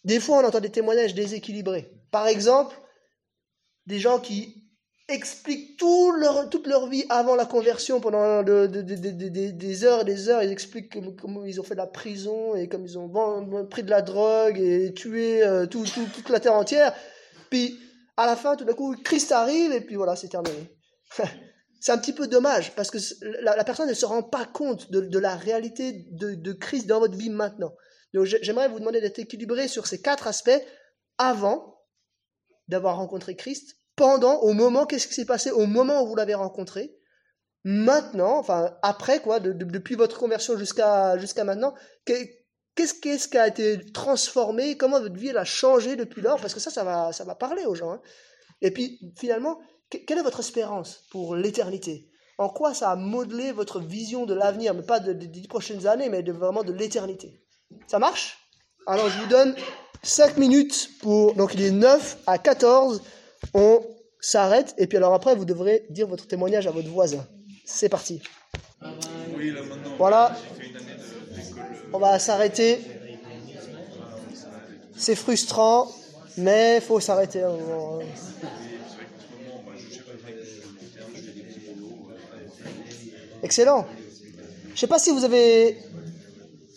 Des fois, on entend des témoignages déséquilibrés. Par exemple, des gens qui expliquent toute leur vie avant la conversion, pendant de- de- de- de- de- de- des heures et des heures. Ils expliquent comment, ils ont fait de la prison et comme ils ont pris de la drogue et tué euh, tout, tout- toute la terre entière. Puis à la fin, tout d'un coup, Christ arrive et puis voilà, c'est terminé. c'est un petit peu dommage parce que la, personne ne se rend pas compte de, la réalité de, de Christ dans votre vie maintenant. Donc j'ai- j'aimerais vous demander d'être équilibré sur ces quatre aspects avant d'avoir rencontré Christ, pendant, au moment, qu'est-ce qui s'est passé au moment où vous l'avez rencontré, maintenant, enfin après quoi, de- de- depuis votre conversion jusqu'à jusqu'à maintenant, que- qu'est-ce qu'est-ce qui a été transformé, comment votre vie elle a changé depuis lors, parce que ça, ça va, ça va parler aux gens. hein. Et puis finalement, quelle est votre espérance pour l'éternité? En quoi ça a modelé votre vision de l'avenir, mais pas de- des dix prochaines années, mais de, vraiment de l'éternité? Ça marche? Alors je vous donne 5 minutes pour... Donc il est 9 à 14, on s'arrête, et puis alors après vous devrez dire votre témoignage à votre voisin. C'est parti. Oui, là maintenant, Voilà. euh, On va s'arrêter. C'est frustrant, mais faut s'arrêter. un moment. et c'est vrai qu'en ce moment, bah, je cherche un travail plus sur le long terme, je fais des petits boulots. euh, Excellent. Je sais pas si vous avez,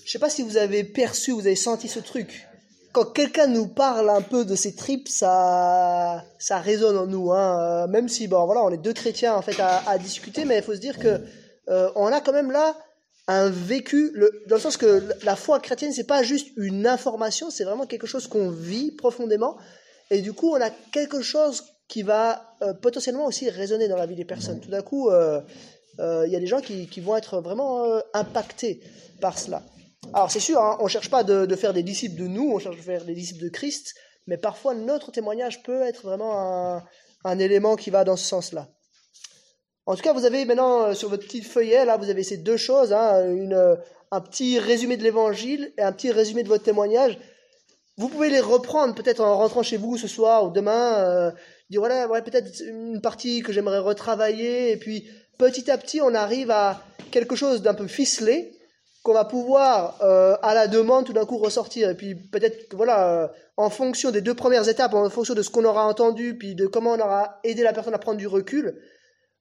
je sais pas si vous avez perçu, vous avez senti ce truc. Quand quelqu'un nous parle un peu de ses tripes, ça, ça résonne en nous. Hein. Euh, Même si, bon, voilà, on est deux chrétiens en fait à, discuter, mais il faut se dire que euh, on a quand même là un vécu, dans le sens que la foi chrétienne, c'est pas juste une information, c'est vraiment quelque chose qu'on vit profondément. Et du coup, on a quelque chose qui va euh, potentiellement aussi résonner dans la vie des personnes. Tout d'un coup, il y a des gens qui, qui vont être vraiment euh, impactés par cela. Alors c'est sûr, hein, on ne cherche pas de, de faire des disciples de nous, on cherche de faire des disciples de Christ, mais parfois notre témoignage peut être vraiment un, un élément qui va dans ce sens-là. En tout cas, vous avez maintenant euh, sur votre petit feuillet, là, vous avez ces deux choses, hein, une, euh, un petit résumé de l'évangile et un petit résumé de votre témoignage. Vous pouvez les reprendre peut-être en rentrant chez vous ce soir ou demain, euh, dire voilà, ouais, peut-être une partie que j'aimerais retravailler, et puis petit à petit, on arrive à quelque chose d'un peu ficelé qu'on va pouvoir euh, à la demande tout d'un coup ressortir. Et puis peut-être voilà, euh, en fonction des deux premières étapes, en fonction de ce qu'on aura entendu, puis de comment on aura aidé la personne à prendre du recul,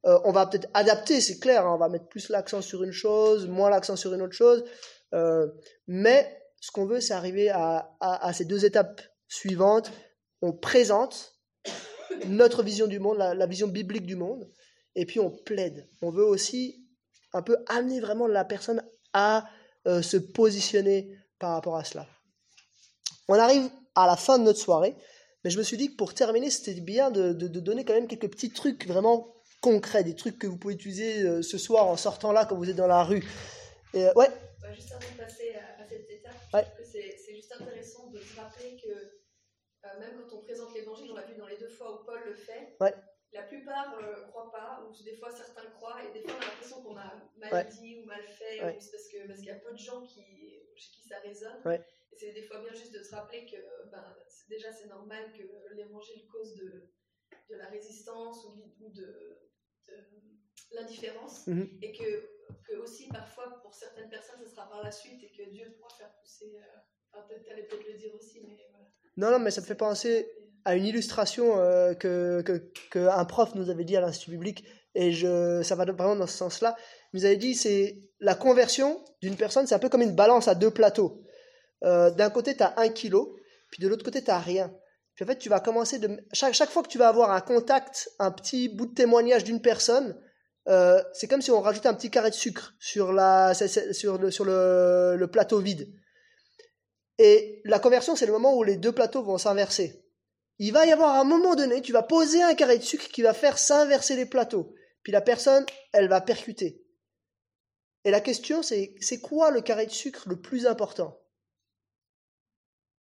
euh, on va peut-être adapter, c'est clair, hein, on va mettre plus l'accent sur une chose, moins l'accent sur une autre chose. Mais ce qu'on veut, c'est arriver à, ces deux étapes suivantes. On présente notre vision du monde, la vision biblique du monde, et puis on plaide. On veut aussi un peu amener vraiment la personne à euh, se positionner par rapport à cela. On arrive à la fin de notre soirée, mais je me suis dit que pour terminer, c'était bien de, de- de donner quand même quelques petits trucs vraiment concrets, des trucs que vous pouvez utiliser euh, ce soir en sortant là quand vous êtes dans la rue. Et, euh, ouais, Bah, juste avant de passer à, à cette étape, Ouais. c'est juste intéressant de se rappeler que même quand on présente l'évangile, on l'a vu dans les deux fois où Paul le fait, Ouais. La plupart ne croient pas, ou des fois certains croient, et des fois on a l'impression qu'on a mal Ouais. dit ou mal fait, Ouais. ou c'est parce que- parce qu'il y a peu de gens qui, chez qui ça résonne. Ouais. Et c'est des fois bien juste de se rappeler que ben, déjà c'est normal que l'évangile cause de, de la résistance ou, de, de l'indifférence Mhm. et que, que aussi parfois pour certaines personnes ce sera par la suite et que Dieu pourra faire pousser. Euh, enfin, peut-être t'allais peut-être le dire aussi, mais voilà. non, non, mais ça me fait penser à une illustration euh, que, que, que un prof nous avait dit à l'Institut biblique, et je, ça va vraiment dans ce sens-là. Il nous avait dit c'est la conversion d'une personne, c'est un peu comme une balance à deux plateaux. Euh, D'un côté, tu as un kilo, puis de l'autre côté, tu n'as rien. Puis en fait, tu vas commencer de. Chaque, chaque fois que tu vas avoir un contact, un petit bout de témoignage d'une personne, euh, c'est comme si on rajoutait un petit carré de sucre sur, la, sur, le, sur le plateau vide. Et la conversion, c'est le moment où les deux plateaux vont s'inverser. Il va y avoir un moment donné, tu vas poser un carré de sucre qui va faire s'inverser les plateaux. Puis la personne, elle va percuter. Et la question, c'est quoi le carré de sucre le plus important?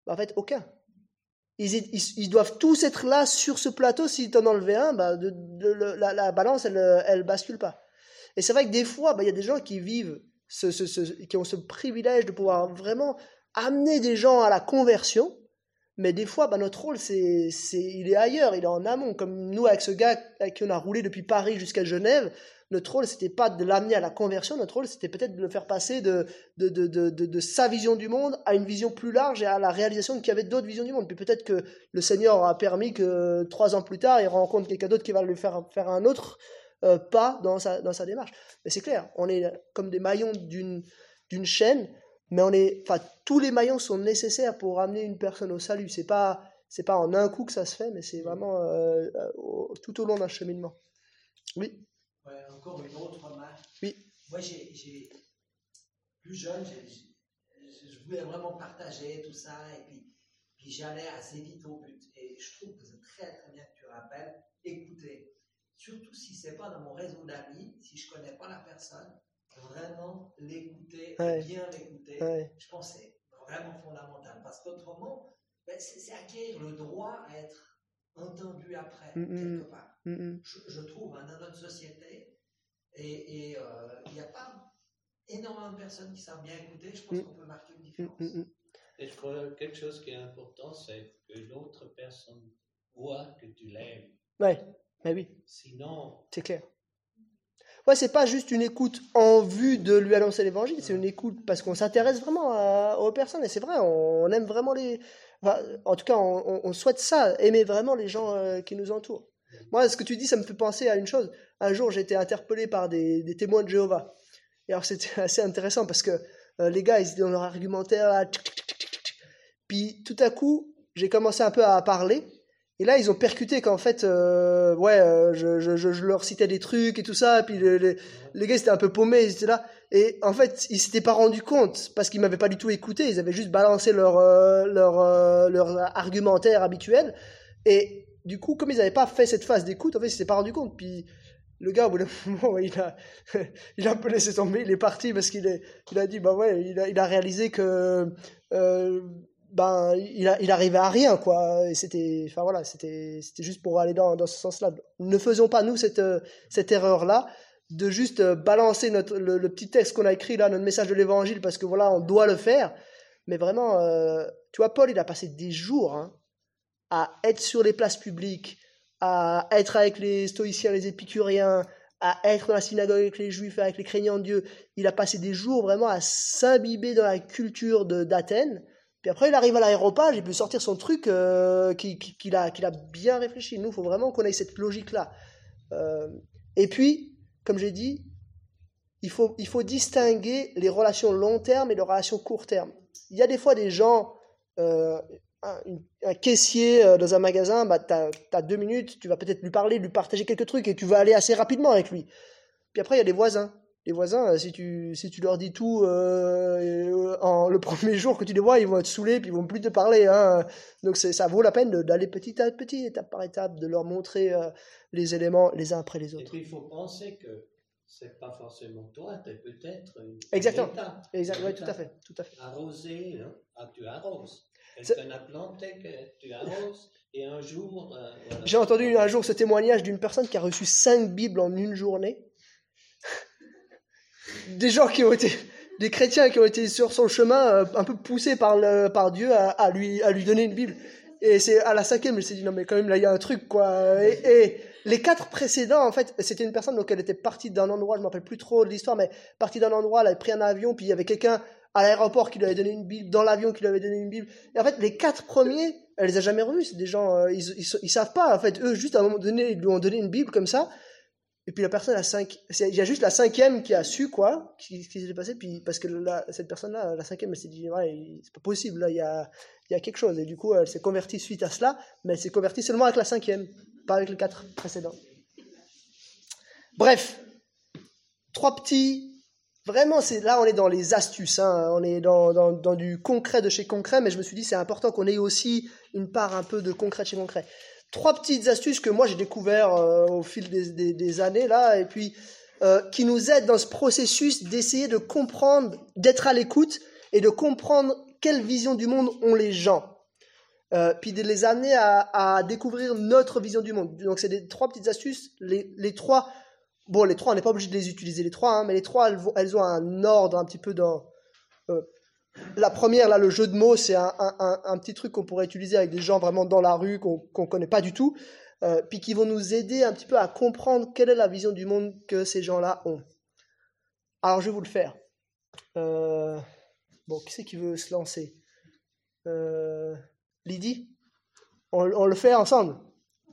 Bah, En fait, aucun. Ils, doivent tous être là sur ce plateau. Si tu en un, bah, de- la, la balance, elle, elle bascule pas. Et c'est vrai que des fois, bah, il y a des gens qui vivent, qui ont ce privilège de pouvoir vraiment amener des gens à la conversion, Mais des fois, bah, notre rôle, c'est, c'est, il est ailleurs, il est en amont. Comme nous, avec ce gars avec qui on a roulé depuis Paris jusqu'à Genève, notre rôle, c'était pas de l'amener à la conversion, notre rôle, c'était peut-être de le faire passer de, de, de, de, de, sa vision du monde à une vision plus large et à la réalisation qu'il y avait d'autres visions du monde. Puis peut-être que le Seigneur a permis que trois ans plus tard, il rencontre quelqu'un d'autre qui va lui faire faire un autre euh, pas dans sa, dans sa démarche. Mais c'est clair, on est comme des maillons d'une, d'une chaîne, mais on est, enfin, tous les maillons sont nécessaires pour amener une personne au salut. C'est pas, c'est pas en un coup que ça se fait, mais c'est vraiment euh, euh, au- tout au long d'un cheminement. Oui. Ouais, encore une autre remarque. Oui. Moi, j'ai, j'ai- plus jeune, je voulais vraiment partager tout ça et puis, puis j'allais assez vite au but. Et je trouve que c'est très très bien que tu rappelles, écoutez, surtout si c'est pas dans mon réseau d'amis, si je connais pas la personne, vraiment l'écouter, Ouais. bien l'écouter, Ouais. je pense que c'est vraiment fondamental. Parce qu'autrement, ben, c'est, acquérir le droit à être entendu après, Mm, mm. quelque part Mm, je, je trouve, hein, dans notre société. Et et, euh, il n'y a pas énormément de personnes qui savent bien écouter. Je pense Mm. qu'on peut marquer une différence. Et je crois que quelque chose qui est important, c'est que l'autre personne voit que tu l'aimes. Ouais, mais oui, Sinon, c'est clair. C'est pas juste une écoute en vue de lui annoncer l'évangile, c'est une écoute parce qu'on s'intéresse vraiment aux personnes. Et c'est vrai, on, aime vraiment les. en tout cas, on, souhaite ça, aimer vraiment les gens euh, qui nous entourent. Moi, ce que tu dis, ça me fait penser à une chose. Un jour, j'ai été interpellé par des, témoins de Jéhovah. Et alors, c'était assez intéressant parce que euh, les gars, ils étaient dans leur argumentaire. Puis tout à coup, j'ai commencé un peu à parler. Et là, ils ont percuté qu'en fait, euh, ouais, euh, je, leur citais des trucs et tout ça. Puis le- le- les gars, étaient un peu paumés, ils étaient là. Et en fait, ils s'étaient pas rendus compte parce qu'ils m'avaient pas du tout écouté. Ils avaient juste balancé leur, euh, leur, leur argumentaire habituel. Et du coup, comme ils n'avaient pas fait cette phase d'écoute, en fait, ils s'étaient pas rendus compte. Puis le gars, au bout d'un moment, il a, il a un peu laissé tomber. Il est parti parce qu'il il a dit, bah ouais, il a, il a réalisé que, ben, il, a, arrivait à rien, quoi. Et c'était, enfin voilà, c'était, c'était juste pour aller dans, dans ce sens-là. Ne faisons pas nous cette, cette erreur-là de juste euh, balancer notre, le, petit texte qu'on a écrit là, notre message de l'évangile, parce que voilà, on doit le faire. Mais vraiment, euh, tu vois, Paul, il a passé des jours hein, à être sur les places publiques, à être avec les stoïciens, les épicuriens, à être dans la synagogue avec les juifs, avec les craignants de Dieu. Il a passé des jours vraiment à s'imbiber dans la culture d'Athènes. Puis après, il arrive à l'aéroport, il peut sortir son truc euh, qui- qui- qu'il a, bien réfléchi. Nous, il faut vraiment qu'on ait cette logique-là. Euh, et puis, comme j'ai dit, il faut, distinguer les relations long terme et les relations court terme. Il y a des fois des gens, euh, un, caissier dans un magasin, bah, tu as, deux minutes, tu vas peut-être lui parler, lui partager quelques trucs et tu vas aller assez rapidement avec lui. Puis après, il y a des voisins. Les voisins, euh, si tu, si tu leur dis tout euh, en, le premier jour que tu les vois, ils vont être saoulés puis ils vont plus te parler. Hein. Donc ça vaut la peine d'aller petit à petit, étape par étape, de leur montrer euh, les éléments les uns après les et autres. puis il faut penser que c'est pas forcément toi, tu peut-être une Exactement. une étape, Exact, une ouais, tout à fait, tout à fait. Arroser, hein, ah, tu arroses. C'est- Quelqu'un a planté, que tu arroses, et un jour. euh, voilà. J'ai entendu un jour ce témoignage d'une personne qui a reçu cinq Bibles en une journée. Des gens qui ont été, des chrétiens qui ont été sur son chemin, euh, un peu poussés par, le, par Dieu à, lui, à lui donner une Bible. Et c'est à la cinquième, me suis dit, non mais quand même, là, il y a un truc, quoi. Et, les quatre précédents, en fait, c'était une personne, donc elle était partie d'un endroit, je me rappelle plus trop de l'histoire, mais partie d'un endroit, elle avait pris un avion, puis il y avait quelqu'un à l'aéroport qui lui avait donné une Bible, dans l'avion qui lui avait donné une Bible. Et en fait, les quatre premiers, elle les a jamais revus. C'est des gens, euh, ils, ils, ils savent pas. En fait, eux, juste à un moment donné, ils lui ont donné une Bible comme ça. Et puis la personne à cinq, c'est- il y a juste la cinquième qui a su quoi, qui, qui s'est passé. Puis parce que cette personne-là, la cinquième, elle s'est dit, ouais, c'est pas possible. Là, il y a, y a quelque chose. Et du coup, elle s'est convertie suite à cela, mais elle s'est convertie seulement avec la cinquième, pas avec les quatre précédents. Bref, trois petits. Vraiment, c'est là, on est dans les astuces, hein, on est dans, dans, dans du concret de chez concret, mais je me suis dit, c'est important qu'on ait aussi une part un peu de concret de chez concret. Trois petites astuces que moi j'ai découvert euh, au fil des, des, années là, et puis euh, qui nous aident dans ce processus d'essayer de comprendre, d'être à l'écoute et de comprendre quelle vision du monde ont les gens. Euh, puis de les amener à, à découvrir notre vision du monde. Donc c'est des trois petites astuces. Les, les trois, bon les trois on n'est pas obligé de les utiliser les trois, hein, mais les trois elles, elles ont un ordre un petit peu dans, la première, là, le jeu de mots, c'est un, petit truc qu'on pourrait utiliser avec des gens vraiment dans la rue qu'on qu'on connaît pas du tout, euh, puis qui vont nous aider un petit peu à comprendre quelle est la vision du monde que ces gens-là ont. Alors, je vais vous le faire. Euh, bon, qui c'est qui veut se lancer? Euh, Lydie? On, le fait ensemble.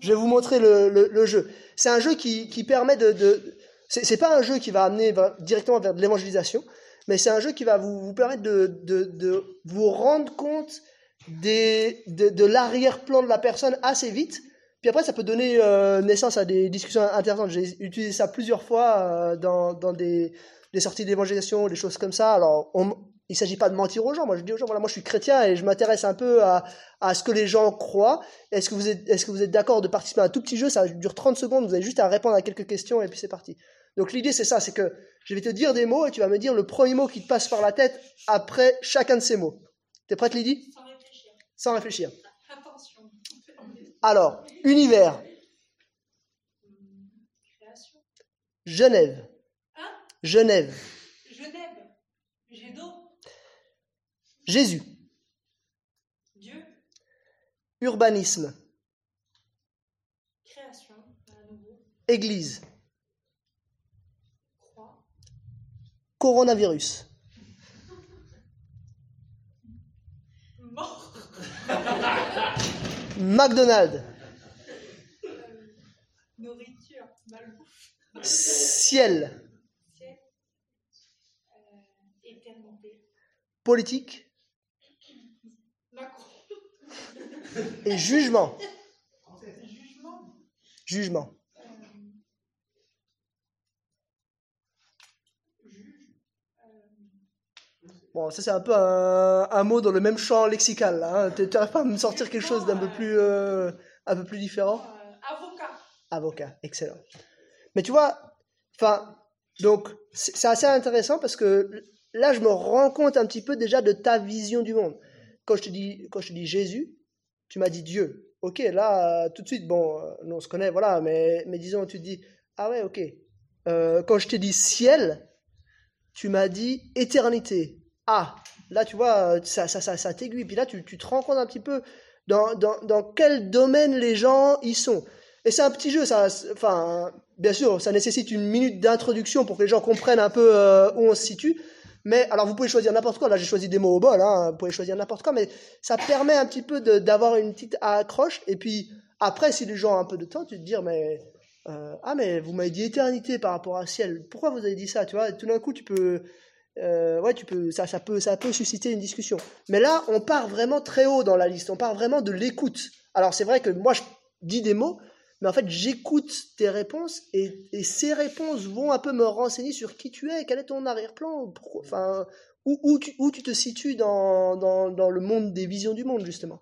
Je vais vous montrer le, jeu. C'est un jeu qui, permet de... de c'est pas un jeu qui va amener directement vers de l'évangélisation, mais c'est un jeu qui va vous, vous permettre de, de, de vous rendre compte des, de, de l'arrière-plan de la personne assez vite. Puis après, ça peut donner euh, naissance à des discussions intéressantes. J'ai utilisé ça plusieurs fois euh, dans, dans des, des sorties d'évangélisation, des choses comme ça. Alors, on, il ne s'agit pas de mentir aux gens. Moi, je dis aux gens, voilà, moi, je suis chrétien et je m'intéresse un peu à, à ce que les gens croient. Est-ce que vous êtes, est-ce que vous êtes d'accord de participer à un tout petit jeu? Ça dure 30 secondes. Vous avez juste à répondre à quelques questions et puis c'est parti. Donc, l'idée, c'est ça. C'est que je vais te dire des mots et tu vas me dire le premier mot qui te passe par la tête après chacun de ces mots. T'es prête, Lydie? Sans réfléchir. Sans réfléchir. Attention. Alors, univers, Création. Genève. Hein? Genève. Genève. D'eau. Jésus. Dieu. Urbanisme. Création. Église. Coronavirus. McDonald's. Nourriture. Malbouffe. Ciel. Ciel. Euh, éternité. Politique. Macron. Et jugement. Jugement. Jugement. Euh, juge. Euh, Bon, ça c'est un peu un, un mot dans le même champ lexical. Hein. Tu n'arrives pas à me sortir quelque chose d'un peu plus, euh, un peu plus différent? Euh, avocat. Avocat, excellent. Mais tu vois, enfin, donc c'est assez intéressant parce que là, je me rends compte un petit peu déjà de ta vision du monde. Quand je te dis, quand je te dis Jésus, tu m'as dit Dieu. Ok, là, euh, tout de suite, bon, on se connaît, voilà, mais, mais disons, tu te dis, ah ouais, ok. Euh, quand je t'ai dit ciel, tu m'as dit éternité. Ah, là, tu vois, ça, ça, ça, ça t'aiguille. Puis là, tu, tu te rends compte un petit peu dans, dans, dans quel domaine les gens y sont. Et c'est un petit jeu, ça. Enfin, bien sûr, ça nécessite une minute d'introduction pour que les gens comprennent un peu euh, où on se situe. Mais alors, vous pouvez choisir n'importe quoi. Là, j'ai choisi des mots au bol. Hein, vous pouvez choisir n'importe quoi, mais ça permet un petit peu d'avoir une petite accroche. Et puis après, si les gens ont un peu de temps, tu te dire, mais euh, ah, mais vous m'avez dit éternité par rapport à ciel. Pourquoi vous avez dit ça, tu vois Tout d'un coup, tu peux, euh, ouais, tu peux, ça, ça peut, ça peut susciter une discussion. Mais là, on part vraiment très haut dans la liste. On part vraiment de l'écoute. Alors, c'est vrai que moi, je dis des mots, mais en fait, j'écoute tes réponses et, ces réponses vont un peu me renseigner sur qui tu es, quel est ton arrière-plan, enfin, où, tu, où tu te situes dans, dans, dans le monde des visions du monde, justement.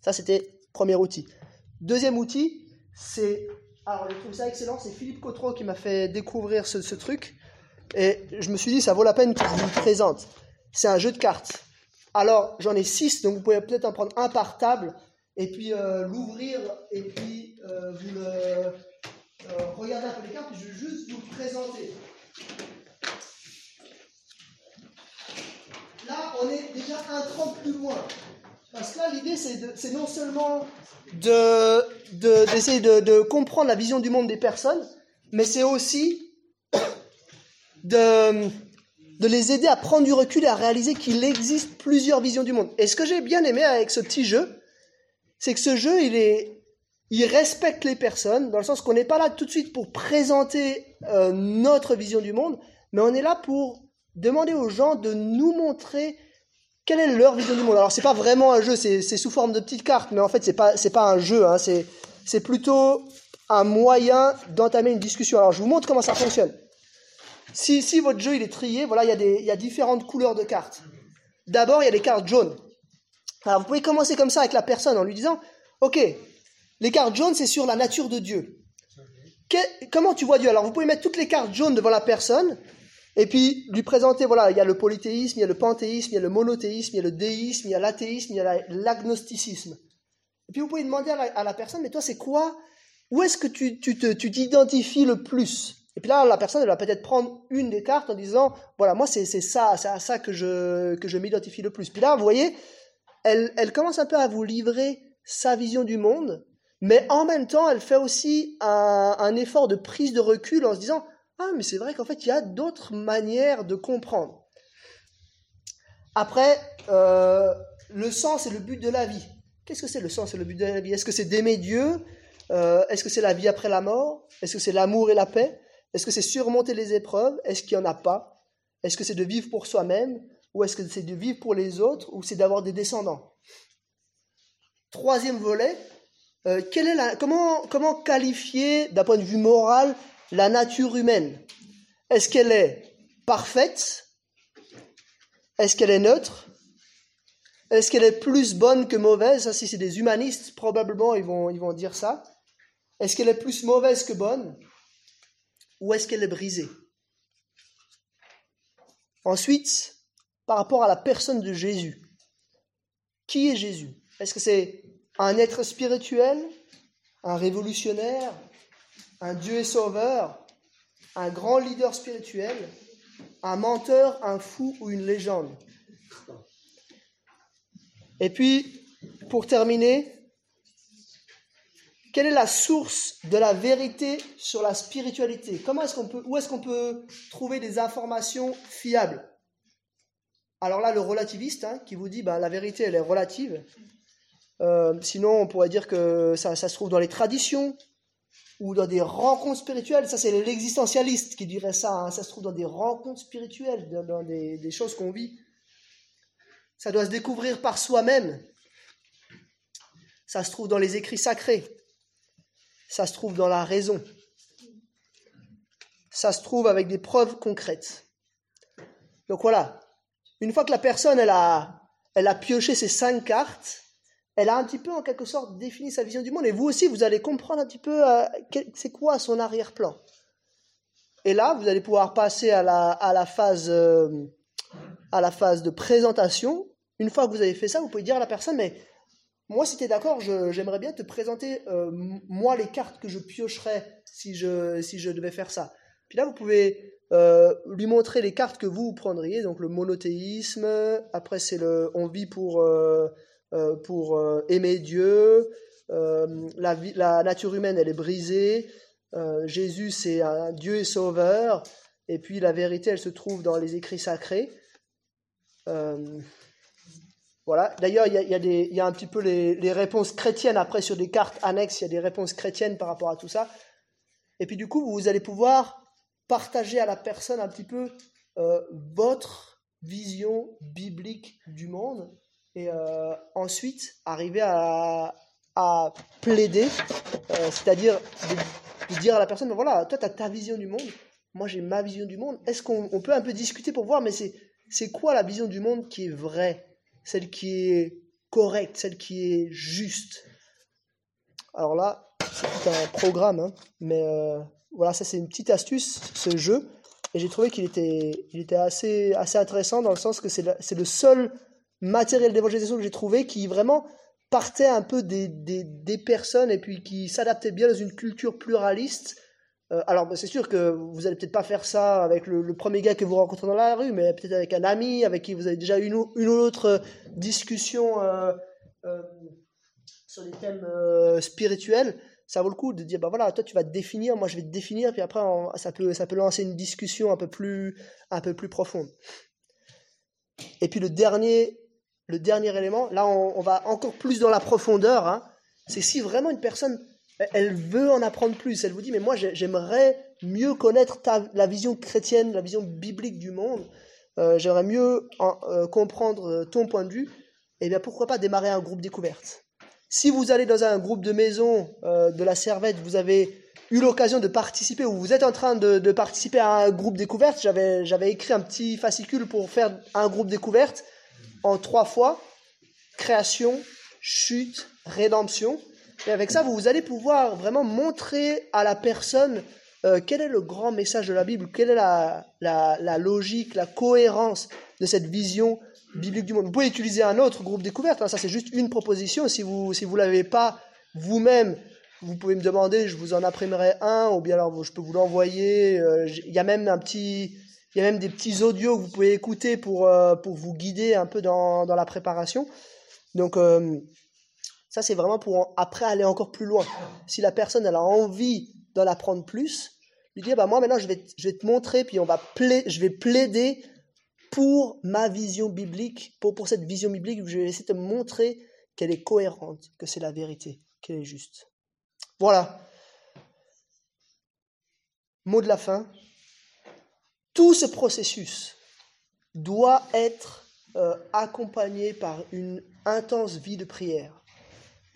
Ça, c'était premier outil. Deuxième outil, c'est. Alors, je trouve ça excellent, c'est Philippe Cotreau qui m'a fait découvrir ce truc. Et je me suis dit, ça vaut la peine que je vous le présente. C'est un jeu de cartes. Alors, j'en ai six, donc vous pouvez peut-être en prendre un par table, et puis euh, l'ouvrir, et puis euh, vous le, euh, un peu les cartes, je vais juste vous le présenter. Là, on est déjà un cran plus loin. Parce que là, l'idée, c'est de- non seulement de- de- d'essayer de, de comprendre la vision du monde des personnes, mais c'est aussi de, les aider à prendre du recul et à réaliser qu'il existe plusieurs visions du monde. Et ce que j'ai bien aimé avec ce petit jeu, c'est que ce jeu, il, est, il respecte les personnes, dans le sens qu'on n'est pas là tout de suite pour présenter euh, notre vision du monde, mais on est là pour demander aux gens de nous montrer quelle est leur vision du monde. Alors, c'est pas vraiment un jeu, c'est sous forme de petites cartes, mais en fait, c'est pas, pas un jeu, hein, c'est plutôt un moyen d'entamer une discussion. Alors, je vous montre comment ça fonctionne. Si, si votre jeu il est trié, voilà, il y, a des, il y a différentes couleurs de cartes. D'abord, il y a les cartes jaunes. Alors, vous pouvez commencer comme ça avec la personne en lui disant Ok, les cartes jaunes, c'est sur la nature de Dieu. Comment tu vois Dieu? Alors, vous pouvez mettre toutes les cartes jaunes devant la personne et puis lui présenter voilà, il y a le polythéisme, il y a le panthéisme, il y a le monothéisme, il y a le déisme, il y a l'athéisme, il y a la- l'agnosticisme. Et puis, vous pouvez demander à la, personne Mais toi, c'est quoi? Où est-ce que tu te- tu t'identifies le plus? Et puis là, la personne, elle va peut-être prendre une des cartes en disant, voilà, moi, c'est ça, c'est à ça que je, que je m'identifie le plus. Puis là, vous voyez, elle, elle commence un peu à vous livrer sa vision du monde, mais en même temps, elle fait aussi un, un effort de prise de recul en se disant, ah, mais c'est vrai qu'en fait, il y a d'autres manières de comprendre. Après, euh, le sens et le but de la vie. Qu'est-ce que c'est le sens et le but de la vie? Est-ce que c'est d'aimer Dieu? Euh, Est-ce que c'est la vie après la mort? Est-ce que c'est l'amour et la paix? Est-ce que c'est surmonter les épreuves? Est-ce qu'il n'y en a pas? Est-ce que c'est de vivre pour soi-même? Ou est-ce que c'est de vivre pour les autres? Ou c'est d'avoir des descendants? Troisième volet, euh, comment, qualifier d'un point de vue moral la nature humaine? Est-ce qu'elle est parfaite? Est-ce qu'elle est neutre? Est-ce qu'elle est plus bonne que mauvaise? Si c'est des humanistes, probablement ils vont, ils vont dire ça. Est-ce qu'elle est plus mauvaise que bonne? Ou est-ce qu'elle est brisée? Ensuite, par rapport à la personne de Jésus, qui est Jésus? Est-ce que c'est un être spirituel, un révolutionnaire, un Dieu et sauveur, un grand leader spirituel, un menteur, un fou ou une légende? Et puis, pour terminer, quelle est la source de la vérité sur la spiritualité? Comment est-ce qu'on peut, Où est-ce qu'on peut trouver des informations fiables? Alors là, le relativiste hein, qui vous dit bah, la vérité, elle est relative. Euh, sinon, on pourrait dire que ça, se trouve dans les traditions ou dans des rencontres spirituelles. Ça, c'est l'existentialiste qui dirait ça. Hein. Ça se trouve dans des rencontres spirituelles, dans, des choses qu'on vit. Ça doit se découvrir par soi-même. Ça se trouve dans les écrits sacrés. Ça se trouve dans la raison. Ça se trouve avec des preuves concrètes. Donc voilà. Une fois que la personne, elle a, elle a pioché ces cinq cartes, elle a un petit peu en quelque sorte défini sa vision du monde. Et vous aussi, vous allez comprendre un petit peu euh, c'est quoi son arrière-plan. Et là, vous allez pouvoir passer à la, à la, phase, euh, à la phase de présentation. Une fois que vous avez fait ça, vous pouvez dire à la personne, mais moi, si tu es d'accord, j'aimerais bien te présenter, euh, moi, les cartes que je piocherais si je, si je devais faire ça. Puis là, vous pouvez euh, lui montrer les cartes que vous prendriez. Donc le monothéisme, après c'est le on vit pour... Euh, pour aimer Dieu. La, vie, la, nature humaine, elle est brisée. Jésus, c'est un Dieu et sauveur. Et puis la vérité, elle se trouve dans les écrits sacrés. Voilà. D'ailleurs, il y a, un petit peu les, réponses chrétiennes après sur des cartes annexes. Il y a des réponses chrétiennes par rapport à tout ça. Et puis du coup, vous allez pouvoir partager à la personne un petit peu euh, votre vision biblique du monde et euh, ensuite arriver à, plaider, euh, c'est-à-dire dire à la personne, voilà, toi tu as ta vision du monde, moi j'ai ma vision du monde, est-ce qu'on on peut un peu discuter pour voir, mais c'est quoi la vision du monde qui est vraie, celle qui est correcte, celle qui est juste Alors là, c'est tout un programme, hein, mais euh, voilà, ça c'est une petite astuce, ce jeu, et j'ai trouvé qu'il était, il était assez, assez intéressant dans le sens que c'est, le seul matériel d'évangélisation que j'ai trouvé qui vraiment partait un peu des, des, des personnes et puis qui s'adaptait bien dans une culture pluraliste. Euh, alors, c'est sûr que vous allez peut-être pas faire ça avec le, premier gars que vous rencontrez dans la rue, mais peut-être avec un ami avec qui vous avez déjà une, une ou autre discussion euh, euh, sur des thèmes euh, spirituels. Ça vaut le coup de dire, bah voilà, toi tu vas te définir, moi je vais te définir, puis après ça, peut, ça peut lancer une discussion un peu plus, un peu plus profonde. Et puis le dernier le dernier élément, là on, on, va encore plus dans la profondeur, hein, c'est si vraiment une personne, elle veut en apprendre plus, elle vous dit, mais moi j'aimerais mieux connaître la vision chrétienne, la vision biblique du monde, euh, j'aimerais mieux euh, comprendre ton point de vue, et eh bien pourquoi pas démarrer un groupe découverte? Si vous allez dans un groupe de maison euh, de la Servette, vous avez eu l'occasion de participer ou vous êtes en train de, de participer à un groupe découverte, j'avais écrit un petit fascicule pour faire un groupe découverte, en trois fois création, chute, rédemption. Et avec ça, vous allez pouvoir vraiment montrer à la personne euh, quel est le grand message de la Bible, quelle est la, la, logique, la cohérence de cette vision biblique du monde. Vous pouvez utiliser un autre groupe découverte, hein, ça c'est juste une proposition. Si vous si vous l'avez pas vous-même vous pouvez me demander, je vous en imprimerai un, ou bien alors je peux vous l'envoyer. Euh, Il y a même y a même des petits audios que vous pouvez écouter pour, euh, pour vous guider un peu dans, dans la préparation. Donc, ça, c'est vraiment pour après aller encore plus loin. Si la personne a envie d'en apprendre plus, lui dire bah moi maintenant je vais, te- montrer, puis on va pla- je vais plaider pour ma vision biblique, pour, pour cette vision biblique, je vais essayer de te montrer qu'elle est cohérente, que c'est la vérité, qu'elle est juste. Voilà. Mot de la fin. Tout ce processus doit être euh, accompagné par une intense vie de prière.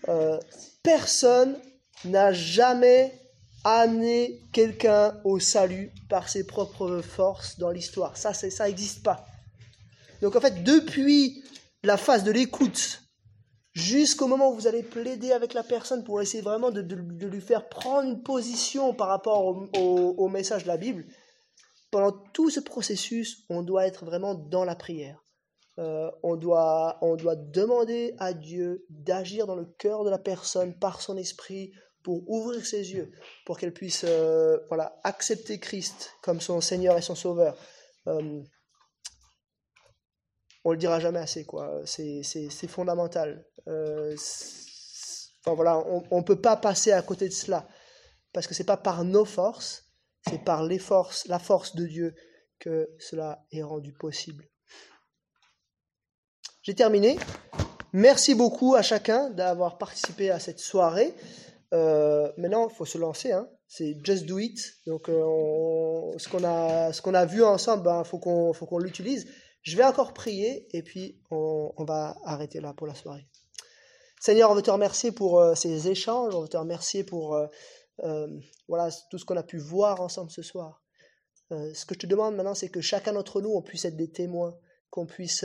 Euh, personne n'a jamais amené quelqu'un au salut par ses propres forces dans l'histoire. Ça, ça n'existe pas. Donc en fait, depuis la phase de l'écoute jusqu'au moment où vous allez plaider avec la personne pour essayer vraiment de, lui faire prendre une position par rapport au message de la Bible, pendant tout ce processus, on doit être vraiment dans la prière. Euh, on, doit, demander à Dieu d'agir dans le cœur de la personne par son esprit pour ouvrir ses yeux, pour qu'elle puisse euh, voilà, accepter Christ comme son Seigneur et son Sauveur. Euh, on le dira jamais assez. C'est, fondamental. Euh, on ne peut pas passer à côté de cela, parce que c'est pas par nos forces, c'est par les forces, la force de Dieu que cela est rendu possible. J'ai terminé. Merci beaucoup à chacun d'avoir participé à cette soirée. Euh, maintenant, il faut se lancer. Hein. C'est just do it. Donc, euh, ce qu'on a, ce a vu ensemble, il faut qu'on, faut l'utilise. Je vais encore prier et puis on, va arrêter là pour la soirée. Seigneur, on veut te remercier pour euh, ces échanges. On veut te remercier pour voilà, tout ce qu'on a pu voir ensemble ce soir. Ce que je te demande maintenant, c'est que chacun d'entre nous, on puisse être des témoins, qu'on puisse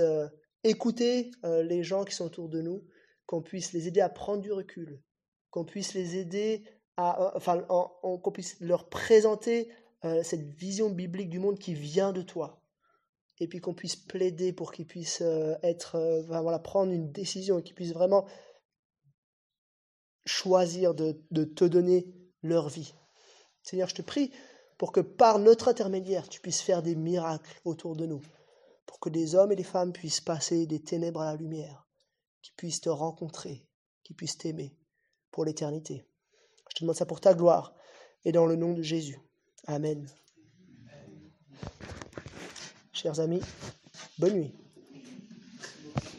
écouter euh, les gens qui sont autour de nous, qu'on puisse les aider à prendre du recul, qu'on puisse les aider à, euh, enfin, en- en- qu'on leur présenter euh, cette vision biblique du monde qui vient de toi, et puis qu'on puisse plaider pour qu'ils puissent être, enfin, voilà, prendre une décision et qu'ils puissent vraiment choisir de te donner leur vie. Seigneur, je te prie pour que par notre intermédiaire, tu puisses faire des miracles autour de nous, pour que des hommes et des femmes puissent passer des ténèbres à la lumière, qu'ils puissent te rencontrer, qu'ils puissent t'aimer pour l'éternité. Je te demande ça pour ta gloire et dans le nom de Jésus. Amen. Chers amis, bonne nuit.